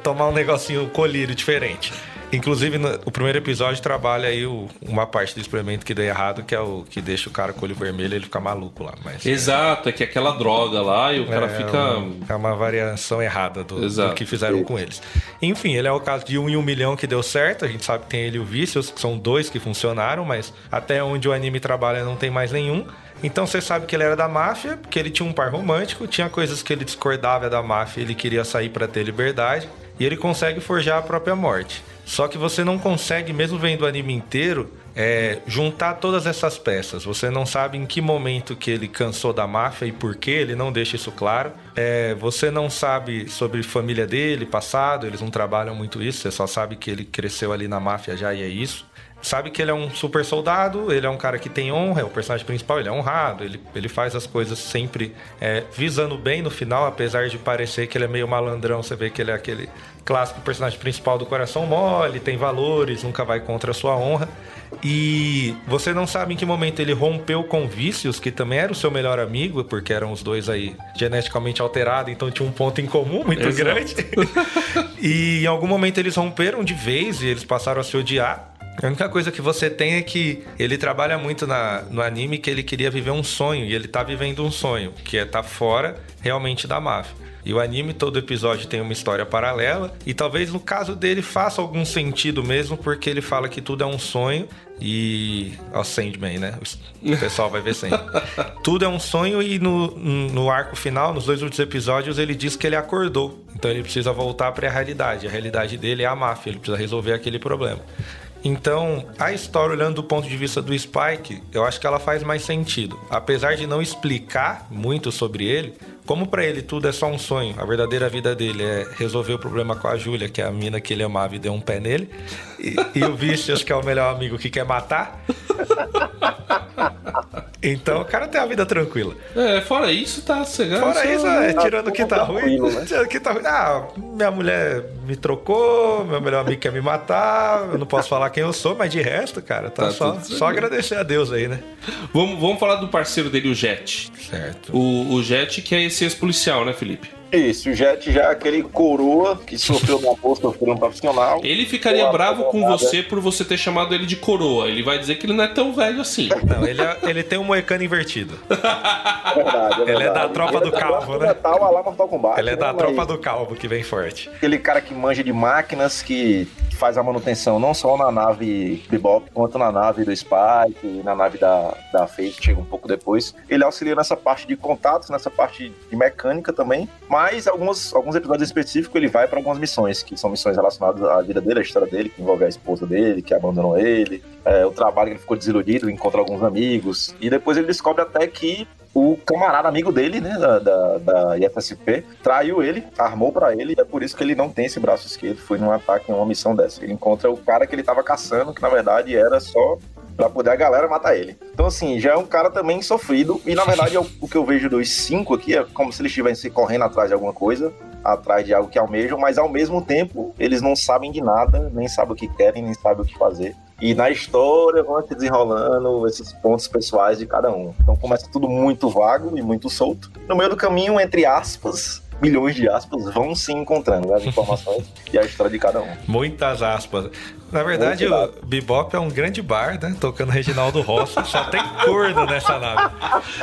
Tomar um negocinho, um colírio diferente. Inclusive, no, o primeiro episódio trabalha aí o- uma parte do experimento que deu errado, que é o que deixa o cara com o olho vermelho e ele fica maluco lá. Mas Exato, é que aquela droga lá e o cara é fica. uma, é uma variação errada do, do que fizeram com eles. Enfim, ele é o caso de um em um milhão que deu certo. A gente sabe que tem ele e o Vícios, que são dois que funcionaram, mas até onde o anime trabalha não tem mais nenhum. Então você sabe que ele era da máfia, que ele tinha um par romântico, tinha coisas que ele discordava da máfia, ele queria sair para ter liberdade, e ele consegue forjar a própria morte. Só que você não consegue, mesmo vendo o anime inteiro, é, juntar todas essas peças. Você não sabe em que momento que ele cansou da máfia e por que ele não deixa isso claro. É, você não sabe sobre família dele, passado, eles não trabalham muito isso. Você só sabe que ele cresceu ali na máfia já e é isso. Sabe que ele é um super soldado, ele é um cara que tem honra, é o personagem principal, ele é honrado, ele, ele faz as coisas sempre é, visando bem no final, apesar de parecer que ele é meio malandrão, você vê que ele é aquele clássico personagem principal do coração mole, tem valores, nunca vai contra a sua honra. E você não sabe em que momento ele rompeu com Vícios, que também era o seu melhor amigo, porque eram os dois aí geneticamente alterados, então tinha um ponto em comum muito Exato. grande. e em algum momento eles romperam de vez e eles passaram a se odiar. A única coisa que você tem é que ele trabalha muito na, no anime que ele queria viver um sonho, e ele tá vivendo um sonho, que é estar tá fora realmente da máfia. E o anime, todo episódio tem uma história paralela, e talvez no caso dele faça algum sentido mesmo, porque ele fala que tudo é um sonho, e. Ó, Sandman, né? O pessoal vai ver Sandman. tudo é um sonho, e no, no arco final, nos dois últimos episódios, ele diz que ele acordou. Então ele precisa voltar para a realidade. A realidade dele é a máfia, ele precisa resolver aquele problema. Então, a história, olhando do ponto de vista do Spike, eu acho que ela faz mais sentido. Apesar de não explicar muito sobre ele, como para ele tudo é só um sonho, a verdadeira vida dele é resolver o problema com a Júlia, que é a mina que ele amava e deu um pé nele, e, e o Vicious, que é o melhor amigo que quer matar. Então, o cara tem a vida tranquila. É, fora isso, tá cegado. Fora só- isso, é, tirando o que tá ruim. né? Que tá ruim. Ah, minha mulher me trocou, meu melhor amigo quer me matar, eu não posso falar quem eu sou, mas de resto, cara, tá, Tá só, só agradecer a Deus aí, né? Vamos, vamos falar do parceiro dele, o Jet. Certo. O, o Jet, que é esse ex-policial, né, Felipe? Isso, o Jet já é aquele coroa que sofreu no amor, sofreu no profissional. Ele ficaria bravo com você por você ter chamado ele de coroa. Ele vai dizer que ele não é tão velho assim. Não, ele, é- ele tem um moecano invertido. É verdade, Ele é verdade. da tropa do Ele é da calvo, tropa né? Metal, a lá Mortal Kombat. Ele é né? da Mas tropa do calvo que vem forte. Aquele cara que manja de máquinas, que faz a manutenção não só na nave Bebop, quanto na nave do Spike, na nave da, da Fate, chega um pouco depois. Ele auxilia nessa parte de contatos, nessa parte de mecânica também, mas alguns, alguns episódios específicos ele vai para algumas missões, que são missões relacionadas à vida dele, à história dele, que envolve a esposa dele, que abandonou ele, é, o trabalho que ele ficou desiludido, encontra alguns amigos, e depois ele descobre até que o camarada amigo dele, né, da, da, da IFSP, traiu ele, armou pra ele, e é por isso que ele não tem esse braço esquerdo, foi num ataque, em uma missão dessa. Ele encontra o cara que ele tava caçando, que na verdade era só Pra poder a galera matar ele. Então, assim, já é um cara também sofrido. E na verdade, o, o que eu vejo dos cinco aqui é como se eles estivessem correndo atrás de alguma coisa, atrás de algo que almejam, mas ao mesmo tempo eles não sabem de nada, nem sabem o que querem, nem sabem o que fazer. E na história vão se desenrolando esses pontos pessoais de cada um. Então começa tudo muito vago e muito solto. No meio do caminho, entre aspas, milhões de aspas, vão se encontrando né, as informações e a história de cada um. Muitas aspas. Na verdade, o Bebop é um grande bar, né? Tocando Reginaldo Rossi. Só tem corno nessa nave.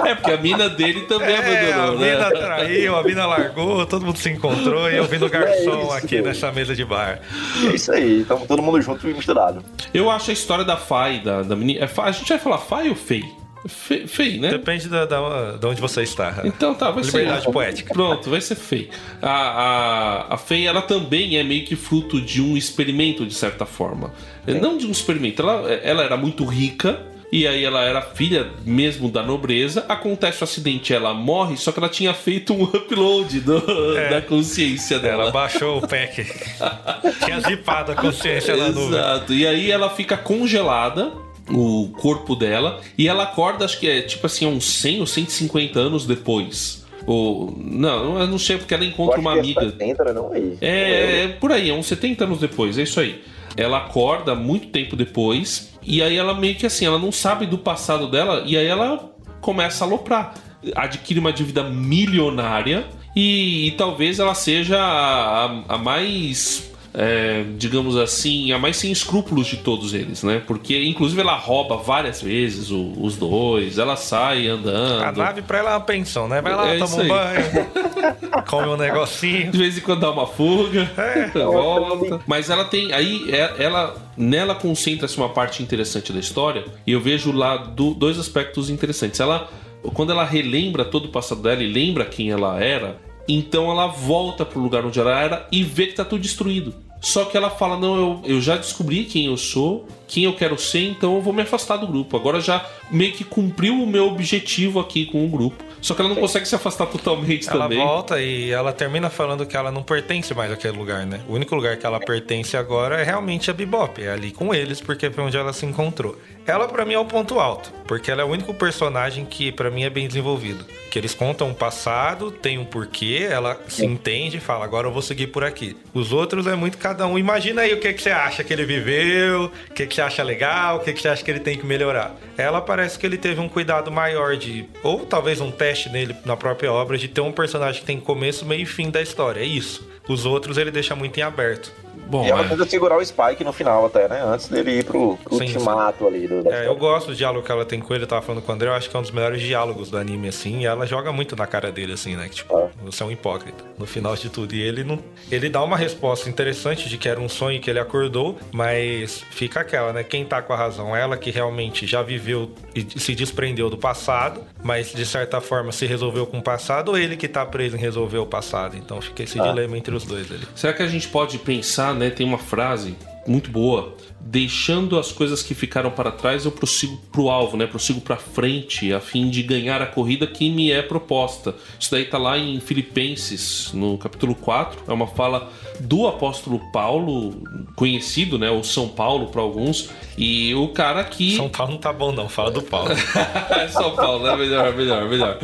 É, porque a mina dele também É, a abandonou, né? mina traiu, a mina largou, todo mundo se encontrou e eu vi no garçom isso. aqui nessa mesa de bar. É isso aí, estamos todo mundo junto e misturado. Eu acho a história da Fai, da, da menina. É a gente vai falar Fai ou Fei? Fei, Fei, né? Depende da, da, de onde você está. Então tá, vai Liberdade ser. poética. Pronto, vai ser Fei. A, a, a Fei, ela também é meio que fruto de um experimento, de certa forma. Não de um experimento, ela, ela era muito rica. E aí ela era filha mesmo da nobreza. Acontece o acidente, ela morre, só que ela tinha feito um upload do- É. da consciência dela. Ela baixou o pack. Tinha zipado a consciência na nuvem. Exato. E aí ela fica congelada, o corpo dela, e ela acorda, acho que é tipo assim, uns 100 ou 150 anos depois. Ou, não, eu não sei porque ela encontra uma que amiga. É 70, né? Não aí. É, é por aí, é uns 70 anos depois, é isso aí. Ela acorda muito tempo depois, e aí ela meio que assim, ela não sabe do passado dela, e aí ela começa a aloprar. Adquire uma dívida milionária, e, e talvez ela seja a, a- a mais. É, digamos assim, a mais sem escrúpulos de todos eles, né? Porque, inclusive, ela rouba várias vezes o- os dois, ela sai andando. A nave pra ela é uma pensão, né? Vai lá, É toma um banho, come um negocinho. De vez em quando dá uma fuga, É. volta. Mas ela tem. Aí é- ela. Nela concentra-se uma parte interessante da história. E eu vejo lá do- dois aspectos interessantes. Ela. Quando ela relembra todo o passado dela e lembra quem ela era, então ela volta pro lugar onde ela era e vê que tá tudo destruído. Só que ela fala: Não, eu, eu já descobri quem eu sou, quem eu quero ser, então eu vou me afastar do grupo. Agora já meio que cumpriu o meu objetivo aqui com o grupo. Só que ela não consegue se afastar totalmente Ela também. volta e ela termina falando que ela não pertence mais àquele lugar, né? O único lugar que ela pertence agora é realmente a Bebop. É ali com eles, porque foi onde ela se encontrou. Ela, pra mim, é o ponto alto. Porque ela é o único personagem que, pra mim, é bem desenvolvido. Que eles contam o passado, tem um porquê, ela se entende e fala, agora eu vou seguir por aqui. Os outros é muito cada um. Imagina aí o que, que você acha que ele viveu, o que, que você acha legal, o que, que você acha que ele tem que melhorar. Ela parece que ele teve um cuidado maior de... Ou talvez um teste nele na própria obra de ter um personagem que tem começo, meio e fim da história. É isso. Os outros ele deixa muito em aberto. Bom, E ela é. tenta segurar o Spike no final até, né? Antes dele ir pro, pro Sim, ultimato ali do, É, eu gosto do diálogo que ela tem com ele, eu tava falando com o André, eu acho que é um dos melhores diálogos do anime, assim, e ela joga muito na cara dele, assim, né? Que, tipo, É. você é um hipócrita, no final de tudo. E ele não. Ele dá uma resposta interessante de que era um sonho que ele acordou, mas fica aquela, né? Quem tá com a razão? Ela que realmente já viveu e se desprendeu do passado, mas de certa forma se resolveu com o passado, ou ele que tá preso em resolver o passado? Então fica esse Ah. dilema entre os dois ali. Será que a gente pode pensar, né? Tem uma frase muito boa. Deixando as coisas que ficaram para trás, eu prossigo pro alvo, né? Prossigo para frente, a fim de ganhar a corrida que me é proposta. Isso daí tá lá em Filipenses, no capítulo 4. É uma fala do apóstolo Paulo, conhecido, né? Ou São Paulo para alguns. E o cara que. São Paulo não tá bom, não, fala do Paulo. É São Paulo, né? Melhor, melhor, melhor.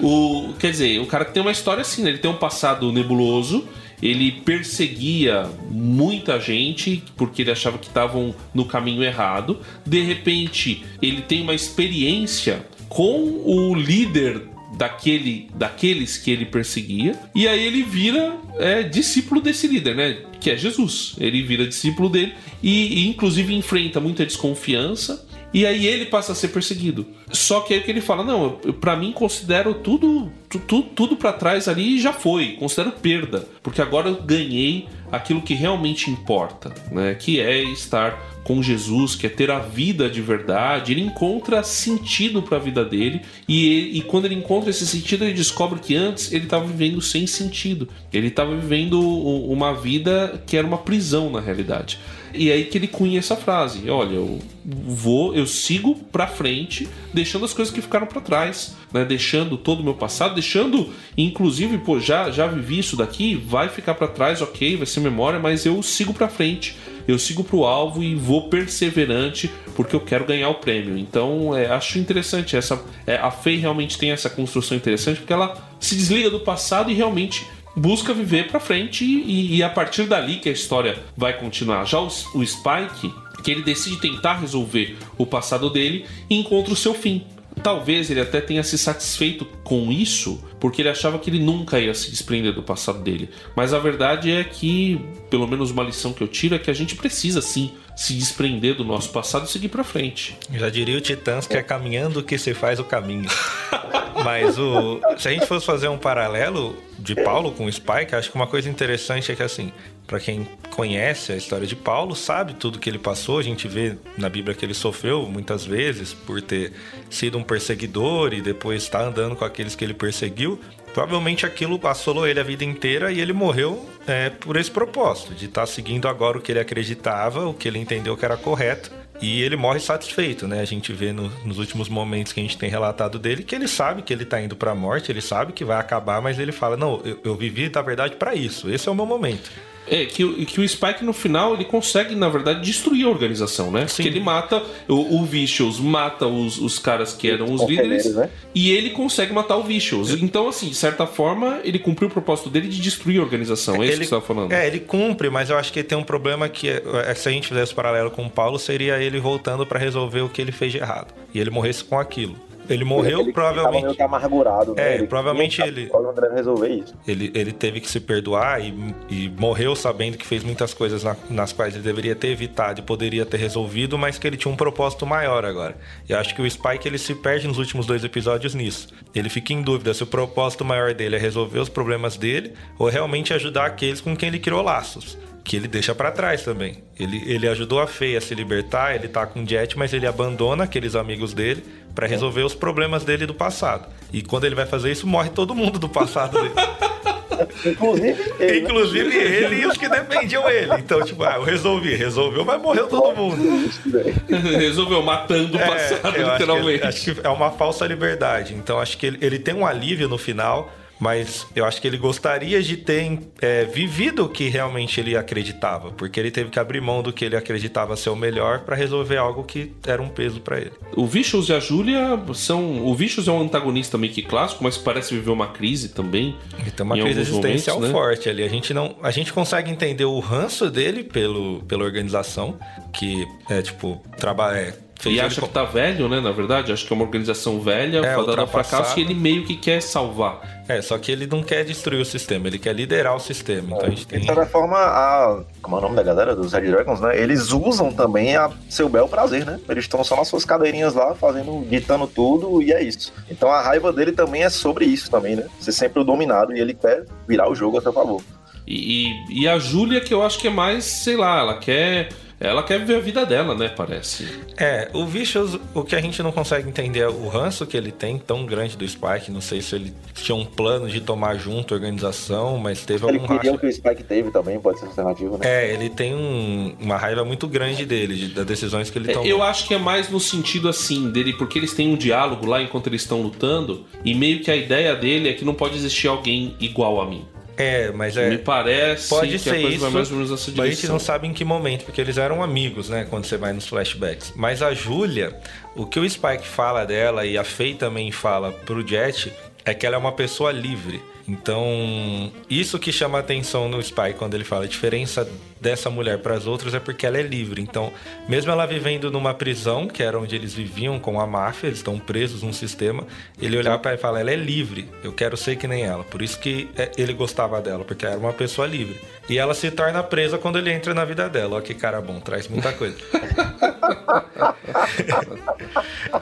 O, quer dizer, o cara que tem uma história assim, né? Ele tem um passado nebuloso. Ele perseguia muita gente porque ele achava que estavam no caminho errado. De repente, ele tem uma experiência com o líder daquele, daqueles que ele perseguia. E aí ele vira é, discípulo desse líder, né? Que é Jesus. Ele vira discípulo dele e, e inclusive enfrenta muita desconfiança. E aí ele passa a ser perseguido. Só que aí que ele fala, não, pra mim considero tudo tu- tu- tudo para trás ali já foi, considero perda, porque agora eu ganhei aquilo que realmente importa, né? Que é estar com Jesus, que é ter a vida de verdade. Ele encontra sentido para a vida dele e, e quando ele encontra esse sentido, ele descobre que antes ele estava vivendo sem sentido. Ele estava vivendo uma vida que era uma prisão na realidade. E aí que ele cunha essa frase: olha, eu vou, eu sigo pra frente, deixando as coisas que ficaram pra trás, né? Deixando todo o meu passado, deixando, inclusive, pô, já já vivi isso daqui, vai ficar pra trás, ok, vai ser memória, mas eu sigo pra frente. eu sigo pro alvo e vou perseverante porque eu quero ganhar o prêmio. Então, é, acho interessante essa é, a Faye realmente tem essa construção interessante porque ela se desliga do passado e realmente busca viver pra frente e, e a partir dali que a história vai continuar. Já o, o Spike, que ele decide tentar resolver o passado dele e encontra o seu fim. Talvez ele até tenha se satisfeito com isso, porque ele achava que ele nunca ia se desprender do passado dele. Mas a verdade é que, pelo menos uma lição que eu tiro é que a gente precisa sim se desprender do nosso passado e seguir pra frente. Já diria o Titãs que é caminhando que se faz o caminho. Mas o, se a gente fosse fazer um paralelo de Paulo com o Spike, acho que uma coisa interessante é que assim, para quem conhece a história de Paulo, sabe tudo que ele passou. A gente vê na Bíblia que ele sofreu muitas vezes por ter sido um perseguidor e depois estar andando com aqueles que ele perseguiu. Provavelmente aquilo assolou ele a vida inteira e ele morreu é, por esse propósito, de estar seguindo agora o que ele acreditava, o que ele entendeu que era correto. E ele morre satisfeito, né? A gente vê no- nos últimos momentos que a gente tem relatado dele que ele sabe que ele tá indo pra morte, ele sabe que vai acabar, mas ele fala: Não, eu, eu vivi, na verdade, pra isso. Esse é o meu momento. É, que, o- que o Spike no final ele consegue, na verdade, destruir a organização, né? Sim. Porque ele mata, o, o Vicious mata os, os caras que eram os líderes né? e ele consegue matar o Vicious. Então, assim, de certa forma, ele cumpriu o propósito dele de destruir a organização. É isso que você tá falando. É, ele cumpre, mas eu acho que ele tem um problema que, é, é, se a gente fizesse paralelo com o Paulo, seria ele voltando pra resolver o que ele fez de errado. E ele morresse com aquilo. Ele morreu, ele Tava meio provavelmente. que amargurado, né? É, provavelmente ele- O André resolver isso. Ele, ele teve que se perdoar e, e morreu sabendo que fez muitas coisas na- nas quais ele deveria ter evitado e poderia ter resolvido, mas que ele tinha um propósito maior agora. E eu acho que o Spike ele se perde nos últimos dois episódios nisso. Ele fica em dúvida se o propósito maior dele é resolver os problemas dele ou realmente ajudar aqueles com quem ele criou laços. Que ele deixa pra trás também. Ele, ele ajudou a Fei a se libertar, ele tá com o Jet, mas ele abandona aqueles amigos dele pra resolver os problemas dele do passado. E quando ele vai fazer isso, morre todo mundo do passado dele. Inclusive, ele, né? Inclusive ele e os que defendiam ele. Então, tipo, ah, eu resolvi, resolveu, mas morreu todo mundo. Resolveu matando o É, passado, eu acho que, literalmente. ele- acho que é uma falsa liberdade. Então, acho que ele, ele tem um alívio no final, mas eu acho que ele gostaria de ter é, vivido o que realmente ele acreditava, porque ele teve que abrir mão do que ele acreditava ser o melhor pra resolver algo que era um peso pra ele. O Vicious e a Julia são. O Vicious é um antagonista meio que clássico, mas parece viver uma crise também. E tem uma crise existencial momentos, né? forte ali. A gente não, a gente consegue entender o ranço dele pelo, pela organização, que é tipo trabalha, é, fez E ele acha com- que tá velho, né? Na verdade, acho que é uma organização velha, É, fadada fracasso, e ele meio que quer salvar. É, só que ele não quer destruir o sistema, ele quer liderar o sistema. Então a gente tem. De certa forma, a. Como é o nome da galera dos Red Dragons, né? Eles usam também a seu bel prazer, né? Eles estão só nas suas cadeirinhas lá, fazendo, ditando tudo, e é isso. Então a raiva dele também é sobre isso também, né? Ser sempre o dominado e ele quer virar o jogo a seu favor. E, e, e a Júlia, que eu acho que é mais, sei lá, ela quer. Ela quer viver a vida dela, né? Parece. É, o Vicious, o que a gente não consegue entender é o ranço que ele tem tão grande do Spike. Não sei se ele tinha um plano de tomar junto a organização, mas teve Ele algum racha. que o Spike teve também, pode ser alternativo, né? É, ele tem um- uma raiva muito grande dele, de- das decisões que ele É, tomou. Eu acho que é mais no sentido assim dele, porque eles têm um diálogo lá enquanto eles estão lutando, e meio que a ideia dele é que não pode existir alguém igual a mim. É, mas é. Me parece Pode que ser isso, vai mais ou menos nessa mas a gente direção. não sabe em que momento, porque eles eram amigos, né? Quando você vai nos flashbacks. Mas a Júlia, o que o Spike fala dela e a Faye também fala pro Jet é que ela é uma pessoa livre. Então, isso que chama atenção no Spike quando ele fala a diferença dessa mulher para as outras é porque ela é livre. Então, mesmo ela vivendo numa prisão, que era onde eles viviam com a máfia, eles estão presos num sistema, ele olhava para ela e fala: ela é livre, eu quero ser que nem ela. Por isso que é, ele gostava dela, porque era uma pessoa livre. E ela se torna presa quando ele entra na vida dela. Ó, que cara bom, traz muita coisa.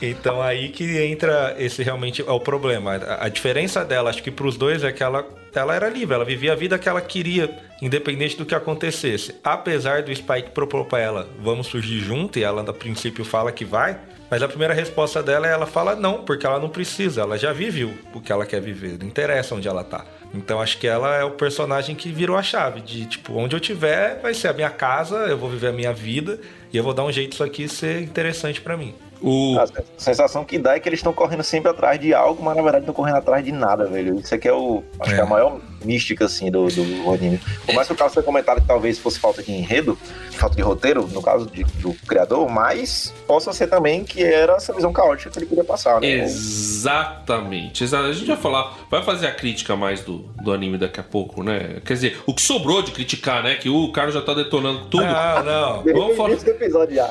então aí que entra esse realmente é o problema. A, diferença dela, acho que pros dois é que ela, era livre, ela vivia a vida que ela queria, independente do que acontecesse. Apesar do Spike propor pra ela, vamos surgir junto, e ela a princípio fala que vai. Mas a primeira resposta dela é ela fala não, porque ela não precisa, ela já viveu o que ela quer viver, não interessa onde ela tá. Então acho que ela é o personagem que virou a chave de tipo, onde eu tiver vai ser a minha casa, eu vou viver a minha vida e eu vou dar um jeito disso aqui ser interessante pra mim. O, A sensação que dá é que eles estão correndo sempre atrás de algo, mas na verdade não estão correndo atrás de nada, velho. Isso aqui é o. Acho É. que é a maior mística, assim, do, do anime. Por mais que o caso tenha comentado que talvez fosse falta de enredo, falta de roteiro, no caso de- do criador, mas possa ser também que era essa visão caótica que ele queria passar, né? Exatamente. exa- A gente vai falar, vai fazer a crítica mais do, do anime daqui a pouco, né? Quer dizer, o que sobrou de criticar, né? Que o cara já tá detonando tudo. Ah, não. Vamos falar- Esse episódio já.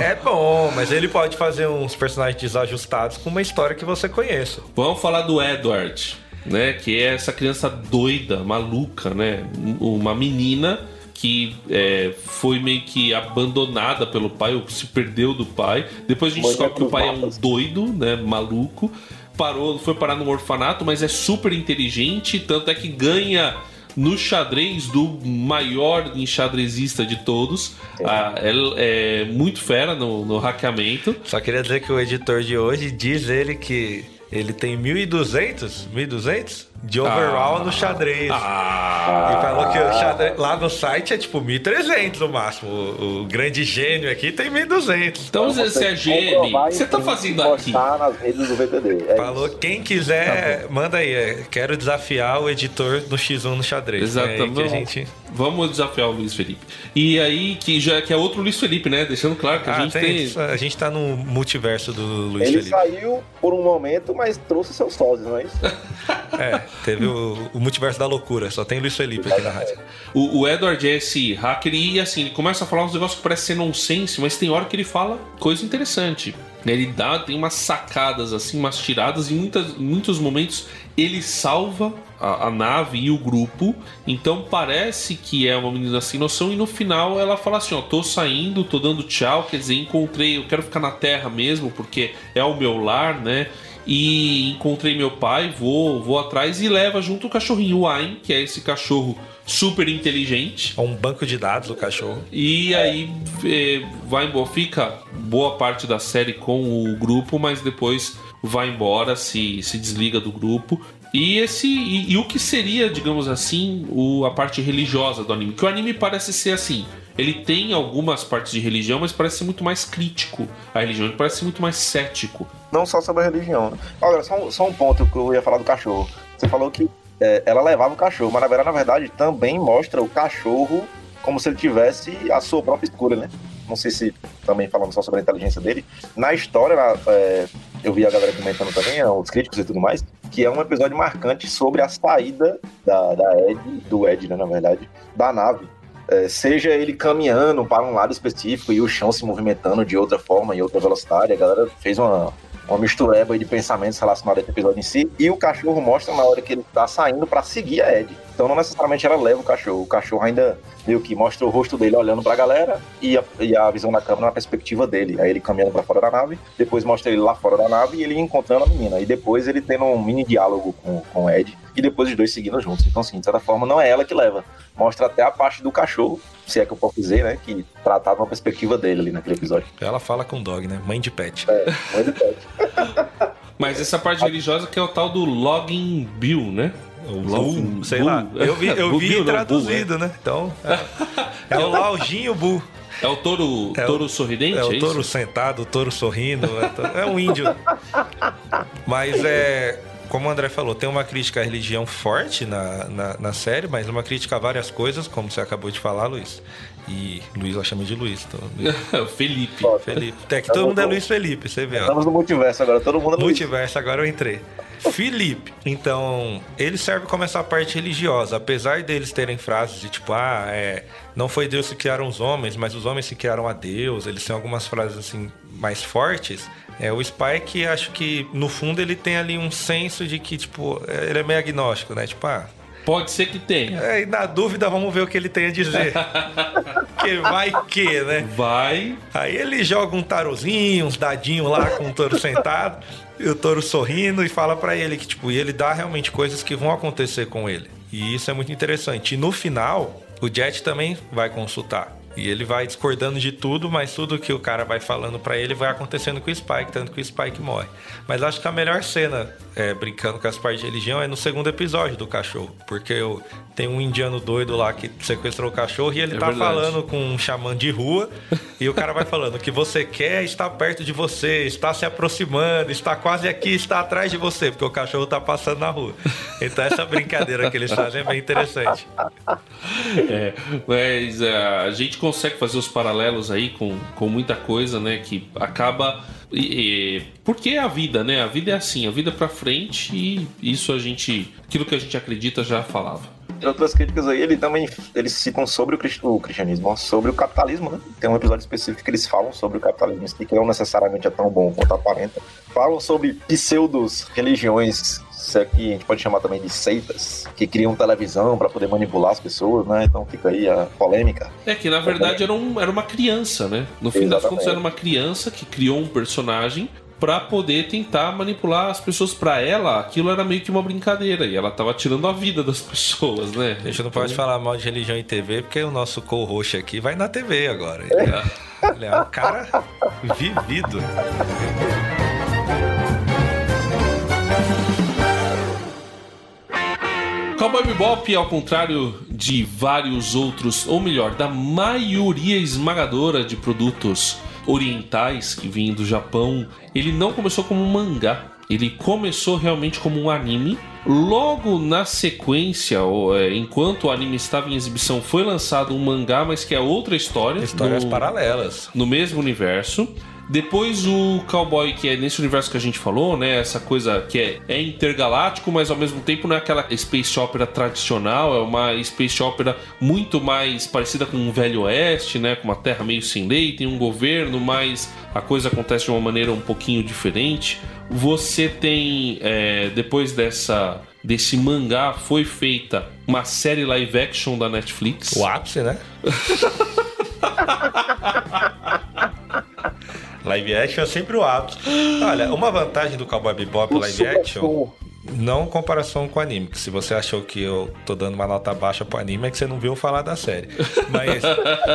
É bom, mas ele pode fazer uns personagens desajustados com uma história que você conheça. Vamos falar do Edward, né? Que é essa criança doida, maluca, né? Uma menina que é, foi meio que abandonada pelo pai, ou se perdeu do pai. Depois a gente descobre que o pai é um mapas. doido, né? Maluco. Parou, foi parar num orfanato, mas é super inteligente, tanto é que ganha no xadrez do maior enxadrezista de todos. Ah, é, é muito fera no, no hackeamento. Só queria dizer que o editor de hoje diz ele que ele tem 1.200, 1.200 de overall Ah. no xadrez. Ah, E falou que o xadrez, lá no site é tipo 1.300 no máximo. O, o grande gênio aqui tem 1.200. Então você é gênio. O que você tá fazendo aqui? Nas redes do VTD. É Falou, isso. quem quiser, manda aí. é, Quero desafiar o editor no X1 no xadrez. É aí que a Exatamente. gente... Vamos desafiar o Luiz Felipe. E aí, que já que é outro Luiz Felipe, né? Deixando claro que a Ah, gente tem, tem. a gente tá no multiverso do Luiz Ele Felipe. saiu por um momento, mas trouxe seus sócios, não é isso? É, teve o, o multiverso da loucura. Só tem Luiz Felipe aqui na rádio. O, o Edward é esse hacker e assim, ele começa a falar uns negócios que parecem ser nonsense, mas tem hora que ele fala coisa interessante. Ele dá, tem umas sacadas assim, umas tiradas, e em muitas, em muitos momentos ele salva a, a nave e o grupo. Então parece que é uma menina sem noção, e no final ela fala assim: ó, tô saindo, tô dando tchau, quer dizer, encontrei, eu quero ficar na Terra mesmo, porque é o meu lar, né? E encontrei meu pai, vou, vou atrás e leva junto o cachorrinho, o Ayn, que é esse cachorro super inteligente. É um banco de dados do cachorro. E aí eh, vai embora, fica boa parte da série com o grupo, mas depois vai embora, se, se desliga do grupo. E esse e, e o que seria, digamos assim, o, a parte religiosa do anime? Que o anime parece ser assim. Ele tem algumas partes de religião, mas parece ser muito mais crítico à religião. Ele parece ser muito mais cético. Não só sobre a religião. Né? Agora, só só um ponto que eu ia falar do cachorro. Você falou que é, ela levava o cachorro, mas na verdade, na verdade, também mostra o cachorro como se ele tivesse a sua própria escolha, né? Não sei se também falando só sobre a inteligência dele. Na história, é, eu vi a galera comentando também, é, os críticos e tudo mais, que é um episódio marcante sobre a saída da, da Ed, do Ed, né, na verdade, da nave. É, seja ele caminhando para um lado específico e o chão se movimentando de outra forma, em outra velocidade, a galera fez uma, uma mistureba de pensamentos relacionados a esse episódio em si, e o cachorro mostra na hora que ele tá saindo para seguir a Ed. Então não necessariamente ela leva o cachorro, o cachorro ainda meio que mostra o rosto dele olhando pra galera e a, e a visão da câmera na perspectiva dele. Aí ele caminhando pra fora da nave, depois mostra ele lá fora da nave e ele encontrando a menina. E depois ele tendo um mini diálogo com, com o Ed e depois os dois seguindo juntos. Então, assim, de certa forma, não é ela que leva. Mostra até a parte do cachorro, se é que eu posso dizer, né? Que tratava uma perspectiva dele ali naquele episódio. Ela fala com dog, né? Mãe de pet. É, um ele pede. Mas essa parte religiosa que é o tal do Login Bill, né? O Bull, sei lá. Eu vi, eu vi não, traduzido, né? Então, é, é o Laujinho Bu. É o touro, É o- touro sorridente? É o isso? touro sentado, o touro sorrindo. É, to- é um índio. Mas é. Como o André falou, tem uma crítica à religião forte na, na, na série, mas uma crítica a várias coisas, como você acabou de falar, Luiz. E Luiz, eu chamo de Luiz. Então, Felipe. Felipe. Até que todo mundo é Luiz Felipe, você vê, ó. Estamos no multiverso agora, todo mundo é Luiz. Multiverso, agora eu entrei. Felipe. Então, ele serve como essa parte religiosa. Apesar deles terem frases de tipo, ah, é, não foi Deus que criaram os homens, mas os homens se criaram a Deus. Eles têm algumas frases assim mais fortes. É, o Spike, acho que no fundo ele tem ali um senso de que, tipo, ele é meio agnóstico, né? Tipo, ah, Pode ser que tenha. é, e na dúvida vamos ver o que ele tem a dizer. que vai que, né? Vai. Aí ele joga um tarozinho, uns dadinhos lá com o touro sentado, e o touro sorrindo e fala pra ele que, tipo, e ele dá realmente coisas que vão acontecer com ele. E isso é muito interessante. E no final, o Jet também vai consultar E ele vai discordando de tudo, mas tudo que o cara vai falando pra ele vai acontecendo com o Spike, tanto que o Spike morre. Mas acho que a melhor cena, é, brincando com as partes de religião, é no segundo episódio do cachorro. Porque eu, tem um indiano doido lá que sequestrou o cachorro e ele É tá verdade. falando com um xamã de rua. e o cara vai falando: o que você quer está perto de você, está se aproximando, está quase aqui, está atrás de você, porque o cachorro tá passando na rua. Então essa brincadeira que eles fazem é bem interessante. É, mas é, a gente consegue fazer os paralelos aí com, com muita coisa, né? Que acaba. E, e- porque é a vida, né? A vida é assim, a vida é pra frente e isso a gente. Aquilo que a gente acredita já falava. Outras críticas aí, ele também, eles citam sobre o, crist- o cristianismo, sobre o capitalismo, né? Tem um episódio específico que eles falam sobre o capitalismo, que não necessariamente é tão bom quanto aparenta. Falam sobre pseudos religiões, se aqui a gente pode chamar também de seitas, que criam televisão para poder manipular as pessoas, né? Então fica aí a polêmica. É que na verdade era, um, era uma criança, né? No fim das contas era uma criança que criou um personagem pra poder tentar manipular as pessoas pra ela. Aquilo era meio que uma brincadeira e ela tava tirando a vida das pessoas, né? A gente não pode falar mal de religião em TV, porque o nosso co-host aqui vai na TV agora. Ele é, ele é um cara vivido. Cowboy Bebop, ao contrário de vários outros, ou melhor, da maioria esmagadora de produtos orientais que vinham do Japão, ele não começou como um mangá. Ele começou realmente como um anime. Logo na sequência, é, enquanto o anime estava em exibição, foi lançado um mangá, mas que é outra história. Histórias no- paralelas. no mesmo universo. Depois o cowboy, que é nesse universo que a gente falou, né? Essa coisa que é, é intergaláctico, mas ao mesmo tempo não é aquela space opera tradicional, é uma space opera muito mais parecida com um velho oeste, né? Com uma terra meio sem lei, tem um governo, mas a coisa acontece de uma maneira um pouquinho diferente. Você tem, é, depois dessa desse mangá, foi feita uma série live action da Netflix. O ápice, né? live action é sempre o ápice. Olha, uma vantagem do Cowboy Bebop live action, não em comparação com o anime, que se você achou que eu tô dando uma nota baixa pro anime, é que você não viu falar da série. Mas,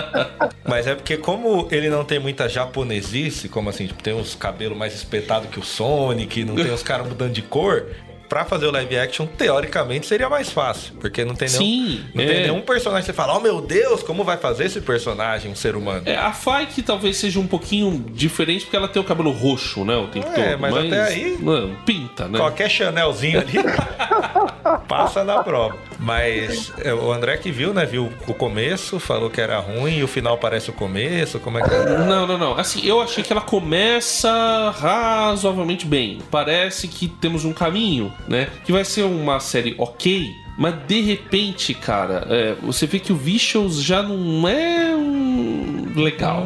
mas é porque como ele não tem muita japonesice, como assim, tipo, tem uns cabelos mais espetados que o Sonic, não tem os caras mudando de cor... Pra fazer o live action, teoricamente, seria mais fácil. Porque não tem nenhum, Sim, não é. tem nenhum personagem que você fala, oh meu Deus, como vai fazer esse personagem, um ser humano? É, a Fike talvez seja um pouquinho diferente porque ela tem o cabelo roxo, né? O tempo É, todo. mas até aí- Mano, pinta, né? Qualquer Chanelzinho ali passa na prova. Mas é, o André que viu, né? Viu o começo, falou que era ruim e o final parece o começo. Como é que é? Não, não, não. Assim, eu achei que ela começa razoavelmente bem. Parece que temos um caminho, né? Que vai ser uma série ok, mas de repente, cara, é, você vê que o Vicious já não é um legal.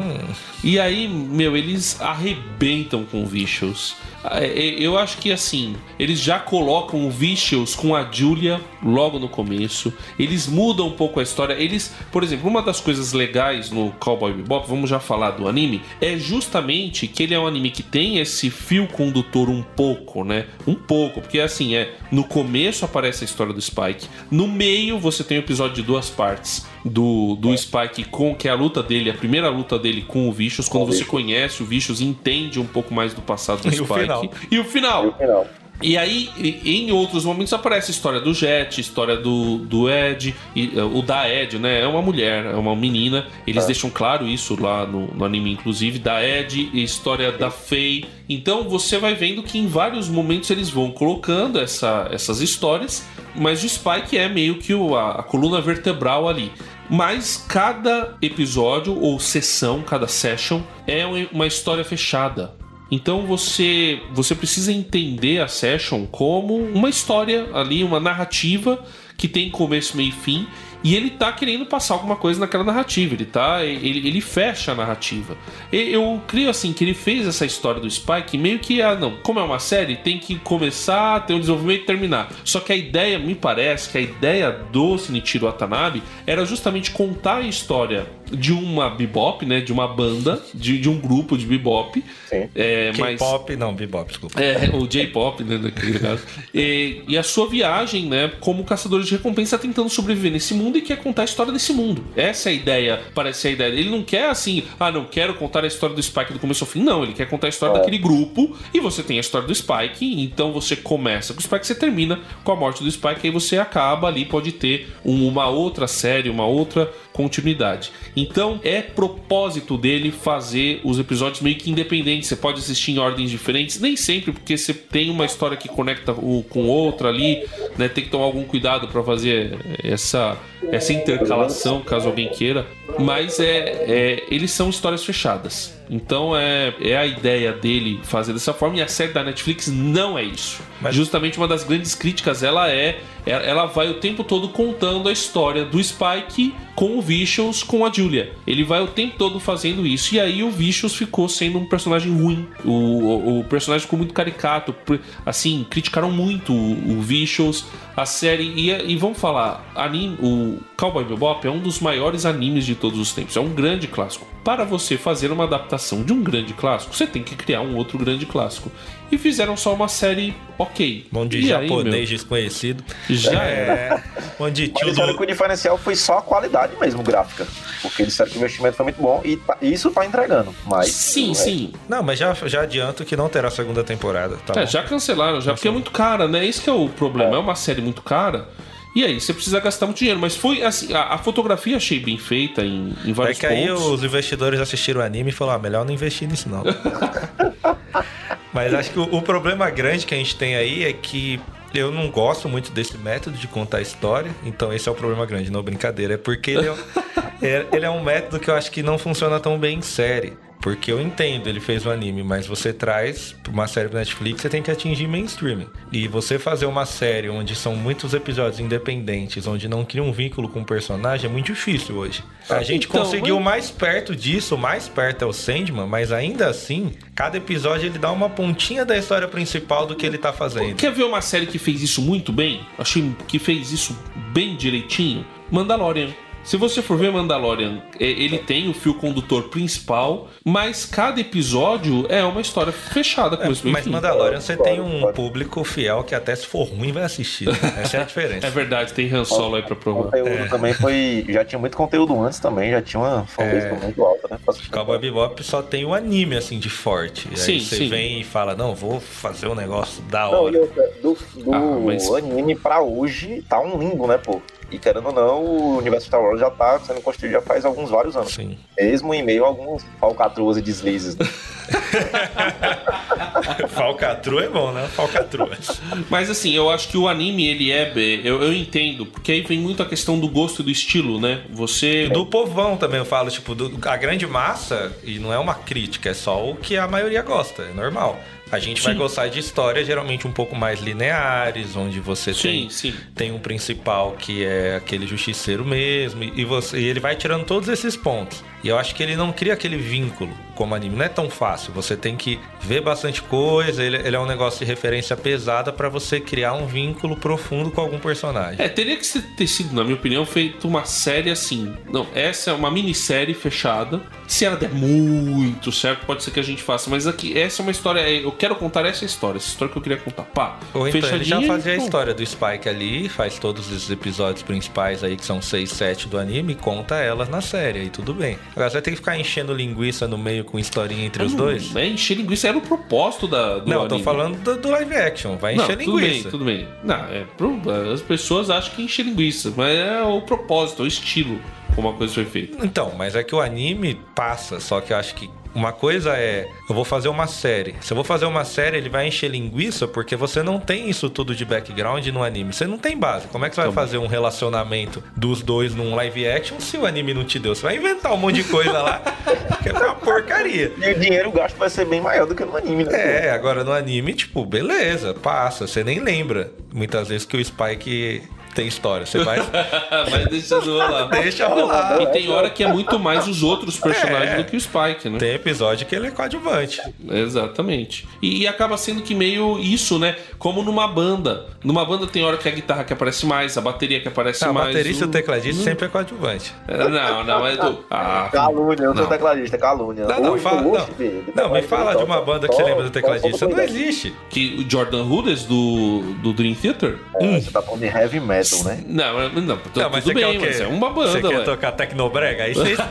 E aí, meu, eles arrebentam com Vicious. É, é, Eu acho que assim, eles já colocam o Vicious com a Julia logo no começo. Eles mudam um pouco a história. Eles, por exemplo, uma das coisas legais no Cowboy Bebop, vamos já falar do anime, é justamente que ele é um anime que tem esse fio condutor um pouco, né? Um pouco, porque assim, é no começo aparece a história do Spike, no meio você tem o episódio de duas partes do, do Spike com que é a luta dele, a primeira luta dele com o Vicious, quando o você Vicious. conhece o Vicious, entende um pouco mais do passado do E o Spike. final. E o final. E o final. E aí, e- em outros momentos, aparece a história do Jet, a história do, do Ed, e, eh, o da Ed, né? É uma mulher, é uma menina. Eles deixam claro isso lá no, no anime, inclusive, da Ed, e a história da Faye. Então você vai vendo que em vários momentos eles vão colocando essa, essas histórias, mas o Spike é meio que o- a, a coluna vertebral ali. Mas cada episódio ou sessão, cada session, é um- uma história fechada. Então você você precisa entender a session como uma história ali, uma narrativa que tem começo, meio e fim. E ele tá querendo passar alguma coisa naquela narrativa. Ele tá. Ele, ele fecha a narrativa. E- Eu creio assim que ele fez essa história do Spike meio que. Ah, não. Como é uma série, tem que começar, ter um desenvolvimento e terminar. Só que a ideia, me parece que a ideia do Shinichiro Watanabe era justamente contar a história de uma bebop, né? De uma banda, de, de um grupo de bebop. Sim. É, mas K-pop, não, bebop, desculpa. é, o J-pop, né, naquele caso. E, e a sua viagem, né, como caçador de recompensa tentando sobreviver nesse mundo e quer contar a história desse mundo. Essa é a ideia, parece ser a ideia. Ele não quer assim, ah, não quero contar a história do Spike do começo ao fim. Não, ele quer contar a história É. daquele grupo e você tem a história do Spike, então você começa com o Spike, você termina com a morte do Spike, aí você acaba ali, pode ter um- uma outra série, uma outra continuidade. Então é propósito dele fazer os episódios meio que independentes. Você pode assistir em ordens diferentes, nem sempre, porque você tem uma história que conecta com outra ali, né? Tem que tomar algum cuidado para fazer essa, essa intercalação, caso alguém queira. Mas é, é- eles são histórias fechadas. Então é, é a ideia dele fazer dessa forma e a série da Netflix não é isso. Mas- Justamente uma das grandes críticas ela é ela ela vai o tempo todo contando a história do Spike com o Vicious com a Julia. Ele vai o tempo todo fazendo isso e aí o Vicious ficou sendo um personagem ruim. O, o, o personagem ficou muito caricato, assim, criticaram muito o, o Vicious, a série e, e vamos falar, anime, o Cowboy Bebop é um dos maiores animes de todos os tempos, é um grande clássico. Para você fazer uma adaptação de um grande clássico, você tem que criar um outro grande clássico. E fizeram só uma série ok. Bom de E aí, japonês meu, desconhecido. já é. É, onde Mas tio do... que o diferencial foi só a qualidade mesmo, gráfica. Porque eles disseram que o investimento foi muito bom e tá- isso tá entregando. Mas. Sim, é, sim. Não, mas já, já adianto que não terá segunda temporada, tá É, bom? já cancelaram, já, porque é muito cara, né? Esse que é o problema. É uma série muito cara. E aí, você precisa gastar muito dinheiro. Mas foi assim, a, a fotografia achei bem feita em, em É vários que aí pontos. os investidores assistiram o anime e falaram, ah, melhor não investir nisso não. Mas acho que o, o problema grande que a gente tem aí é que eu não gosto muito desse método de contar história, então esse é o problema grande, não brincadeira. É porque ele é, é- ele é um método que eu acho que não funciona tão bem em série. Porque eu entendo, ele fez o anime, mas você traz uma série pro Netflix, você tem que atingir mainstream. E você fazer uma série onde são muitos episódios independentes, onde não cria um vínculo com o personagem, é muito difícil hoje. A gente Então, conseguiu mas- mais perto disso, mais perto é o Sandman, mas ainda assim, cada episódio ele dá uma pontinha da história principal do que ele tá fazendo. Quer ver uma série que fez isso muito bem? Achei que fez isso bem direitinho? Mandalorian. Se você for ver Mandalorian, é, ele tem o fio condutor principal, mas cada episódio é uma história fechada com esse Mas Mandalorian você tem um público fiel que até se for ruim vai assistir. né? Essa é a diferença. É verdade, tem Han Solo aí pra O provar. conteúdo É. também foi. Já tinha muito conteúdo antes também, já tinha uma fanbase É. muito alta, né? Cowboy Bebop só tem o anime assim de forte. E aí Sim, você sim. vem e fala: "Não, vou fazer um negócio da Não, hora". outra, do, do Ah, mas- anime pra hoje tá um limbo, né, pô? E querendo ou não, o universo Star Wars já tá sendo construído já faz alguns vários anos. Sim. Mesmo em meio a alguns falcatruas e deslizes. Né? Falcatrua é bom, né? Falcatrua. Mas assim, eu acho que o anime, ele é. Eu, eu entendo, porque aí vem muito a questão do gosto e do estilo, né? Você. Do povão também eu falo, tipo, do- a grande massa, e não é uma crítica, é só o que a maioria gosta, é normal. A gente vai Sim. gostar de histórias geralmente um pouco mais lineares, onde você Sim, tem, sim. tem um principal que é aquele justiceiro mesmo, e, você, e ele vai tirando todos esses pontos. E eu acho que ele não cria aquele vínculo como anime. Não é tão fácil. Você tem que ver bastante coisa. Ele, ele é um negócio de referência pesada pra você criar um vínculo profundo com algum personagem. É, teria que ter sido, na minha opinião, feito uma série assim. Não, essa é uma minissérie fechada. Se ela der muito certo, pode ser que a gente faça. Mas aqui, essa é uma história. Eu quero contar essa história, essa história que eu queria contar. Pá, Ou então ele já fazia a história do Spike ali, faz todos os episódios principais aí, que são 6, 7 do anime, e conta elas na série, aí tudo bem. Agora você vai ter que ficar enchendo linguiça no meio com historinha entre os Não, dois? É, encher linguiça era o propósito da, do Não, eu tô falando do, do live action, vai Não, encher tudo bem, linguiça. tudo bem. Não, é, pro- as pessoas acham que encher linguiça, mas é o propósito, é o estilo como a coisa foi feita. Então, mas é que o anime passa, só que eu acho que uma coisa é, eu vou fazer uma série. Se eu vou fazer uma série, ele vai encher linguiça porque você não tem isso tudo de background no anime. Você não tem base. Como é que você vai Então- fazer um relacionamento dos dois num live action se o anime não te deu? Você vai inventar um monte de coisa lá que é uma porcaria. E o dinheiro gasto vai ser bem maior do que no anime, né? É, agora no anime, tipo, beleza, passa. Você nem lembra muitas vezes que o Spike tem história. Você vai. Mas deixando rolar. Deixa rolar. E tem hora que é muito mais os outros personagens É. do que o Spike, né? Tem episódio que ele é coadjuvante. Exatamente. E, e acaba sendo que meio isso, né? Como numa banda. Numa banda tem hora que a guitarra que aparece mais, a bateria que aparece Ah, o mais. baterista e o o- tecladista sempre é coadjuvante. Não, não, é do. Ah, Calúnia, eu sou Não. tecladista, calúnia. Não, não, Hoje, fala, hoje, não. filho, Não, me fala de uma banda que você lembra do tecladista. Não existe. que o Jordan Rudess do, do Dream Theater? Você tá falando de heavy metal, né? Não, não, não, Não, mas tudo você bem, quer o quê? mas é uma banda, Você quer ué. tocar Tecnobrega? Aí vocês...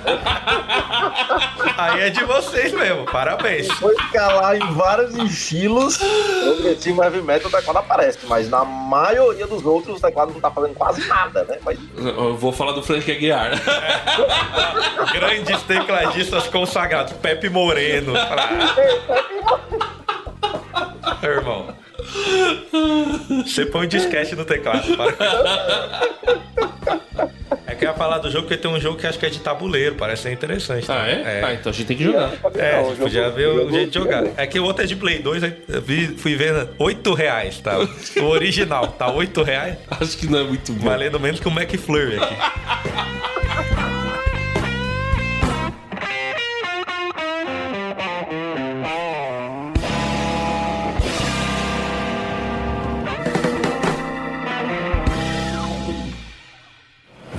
Aí é de vocês mesmo. Parabéns. Foi escalar em vários estilos, progressivo heavy metal, o teclado aparece, mas na maioria dos outros o teclado não tá fazendo quase nada, né? Mas Eu vou falar do Frank Aguiar. Grandes tecladistas consagrados. Pepe Moreno. Ah, Irmão. Você põe um disquete no teclado. Para. É que eu ia falar do jogo, porque tem um jogo que acho que é de tabuleiro. Parece ser interessante. Ah, também. é? Ah, então a gente tem que jogar. É, a Não, gente podia ver o jeito de jogar. É que o outro é de Play 2, aí eu vi, fui ver 8 reais, tá? O original tá 8 reais, Acho que não é muito bom. valendo menos que o McFlurry aqui.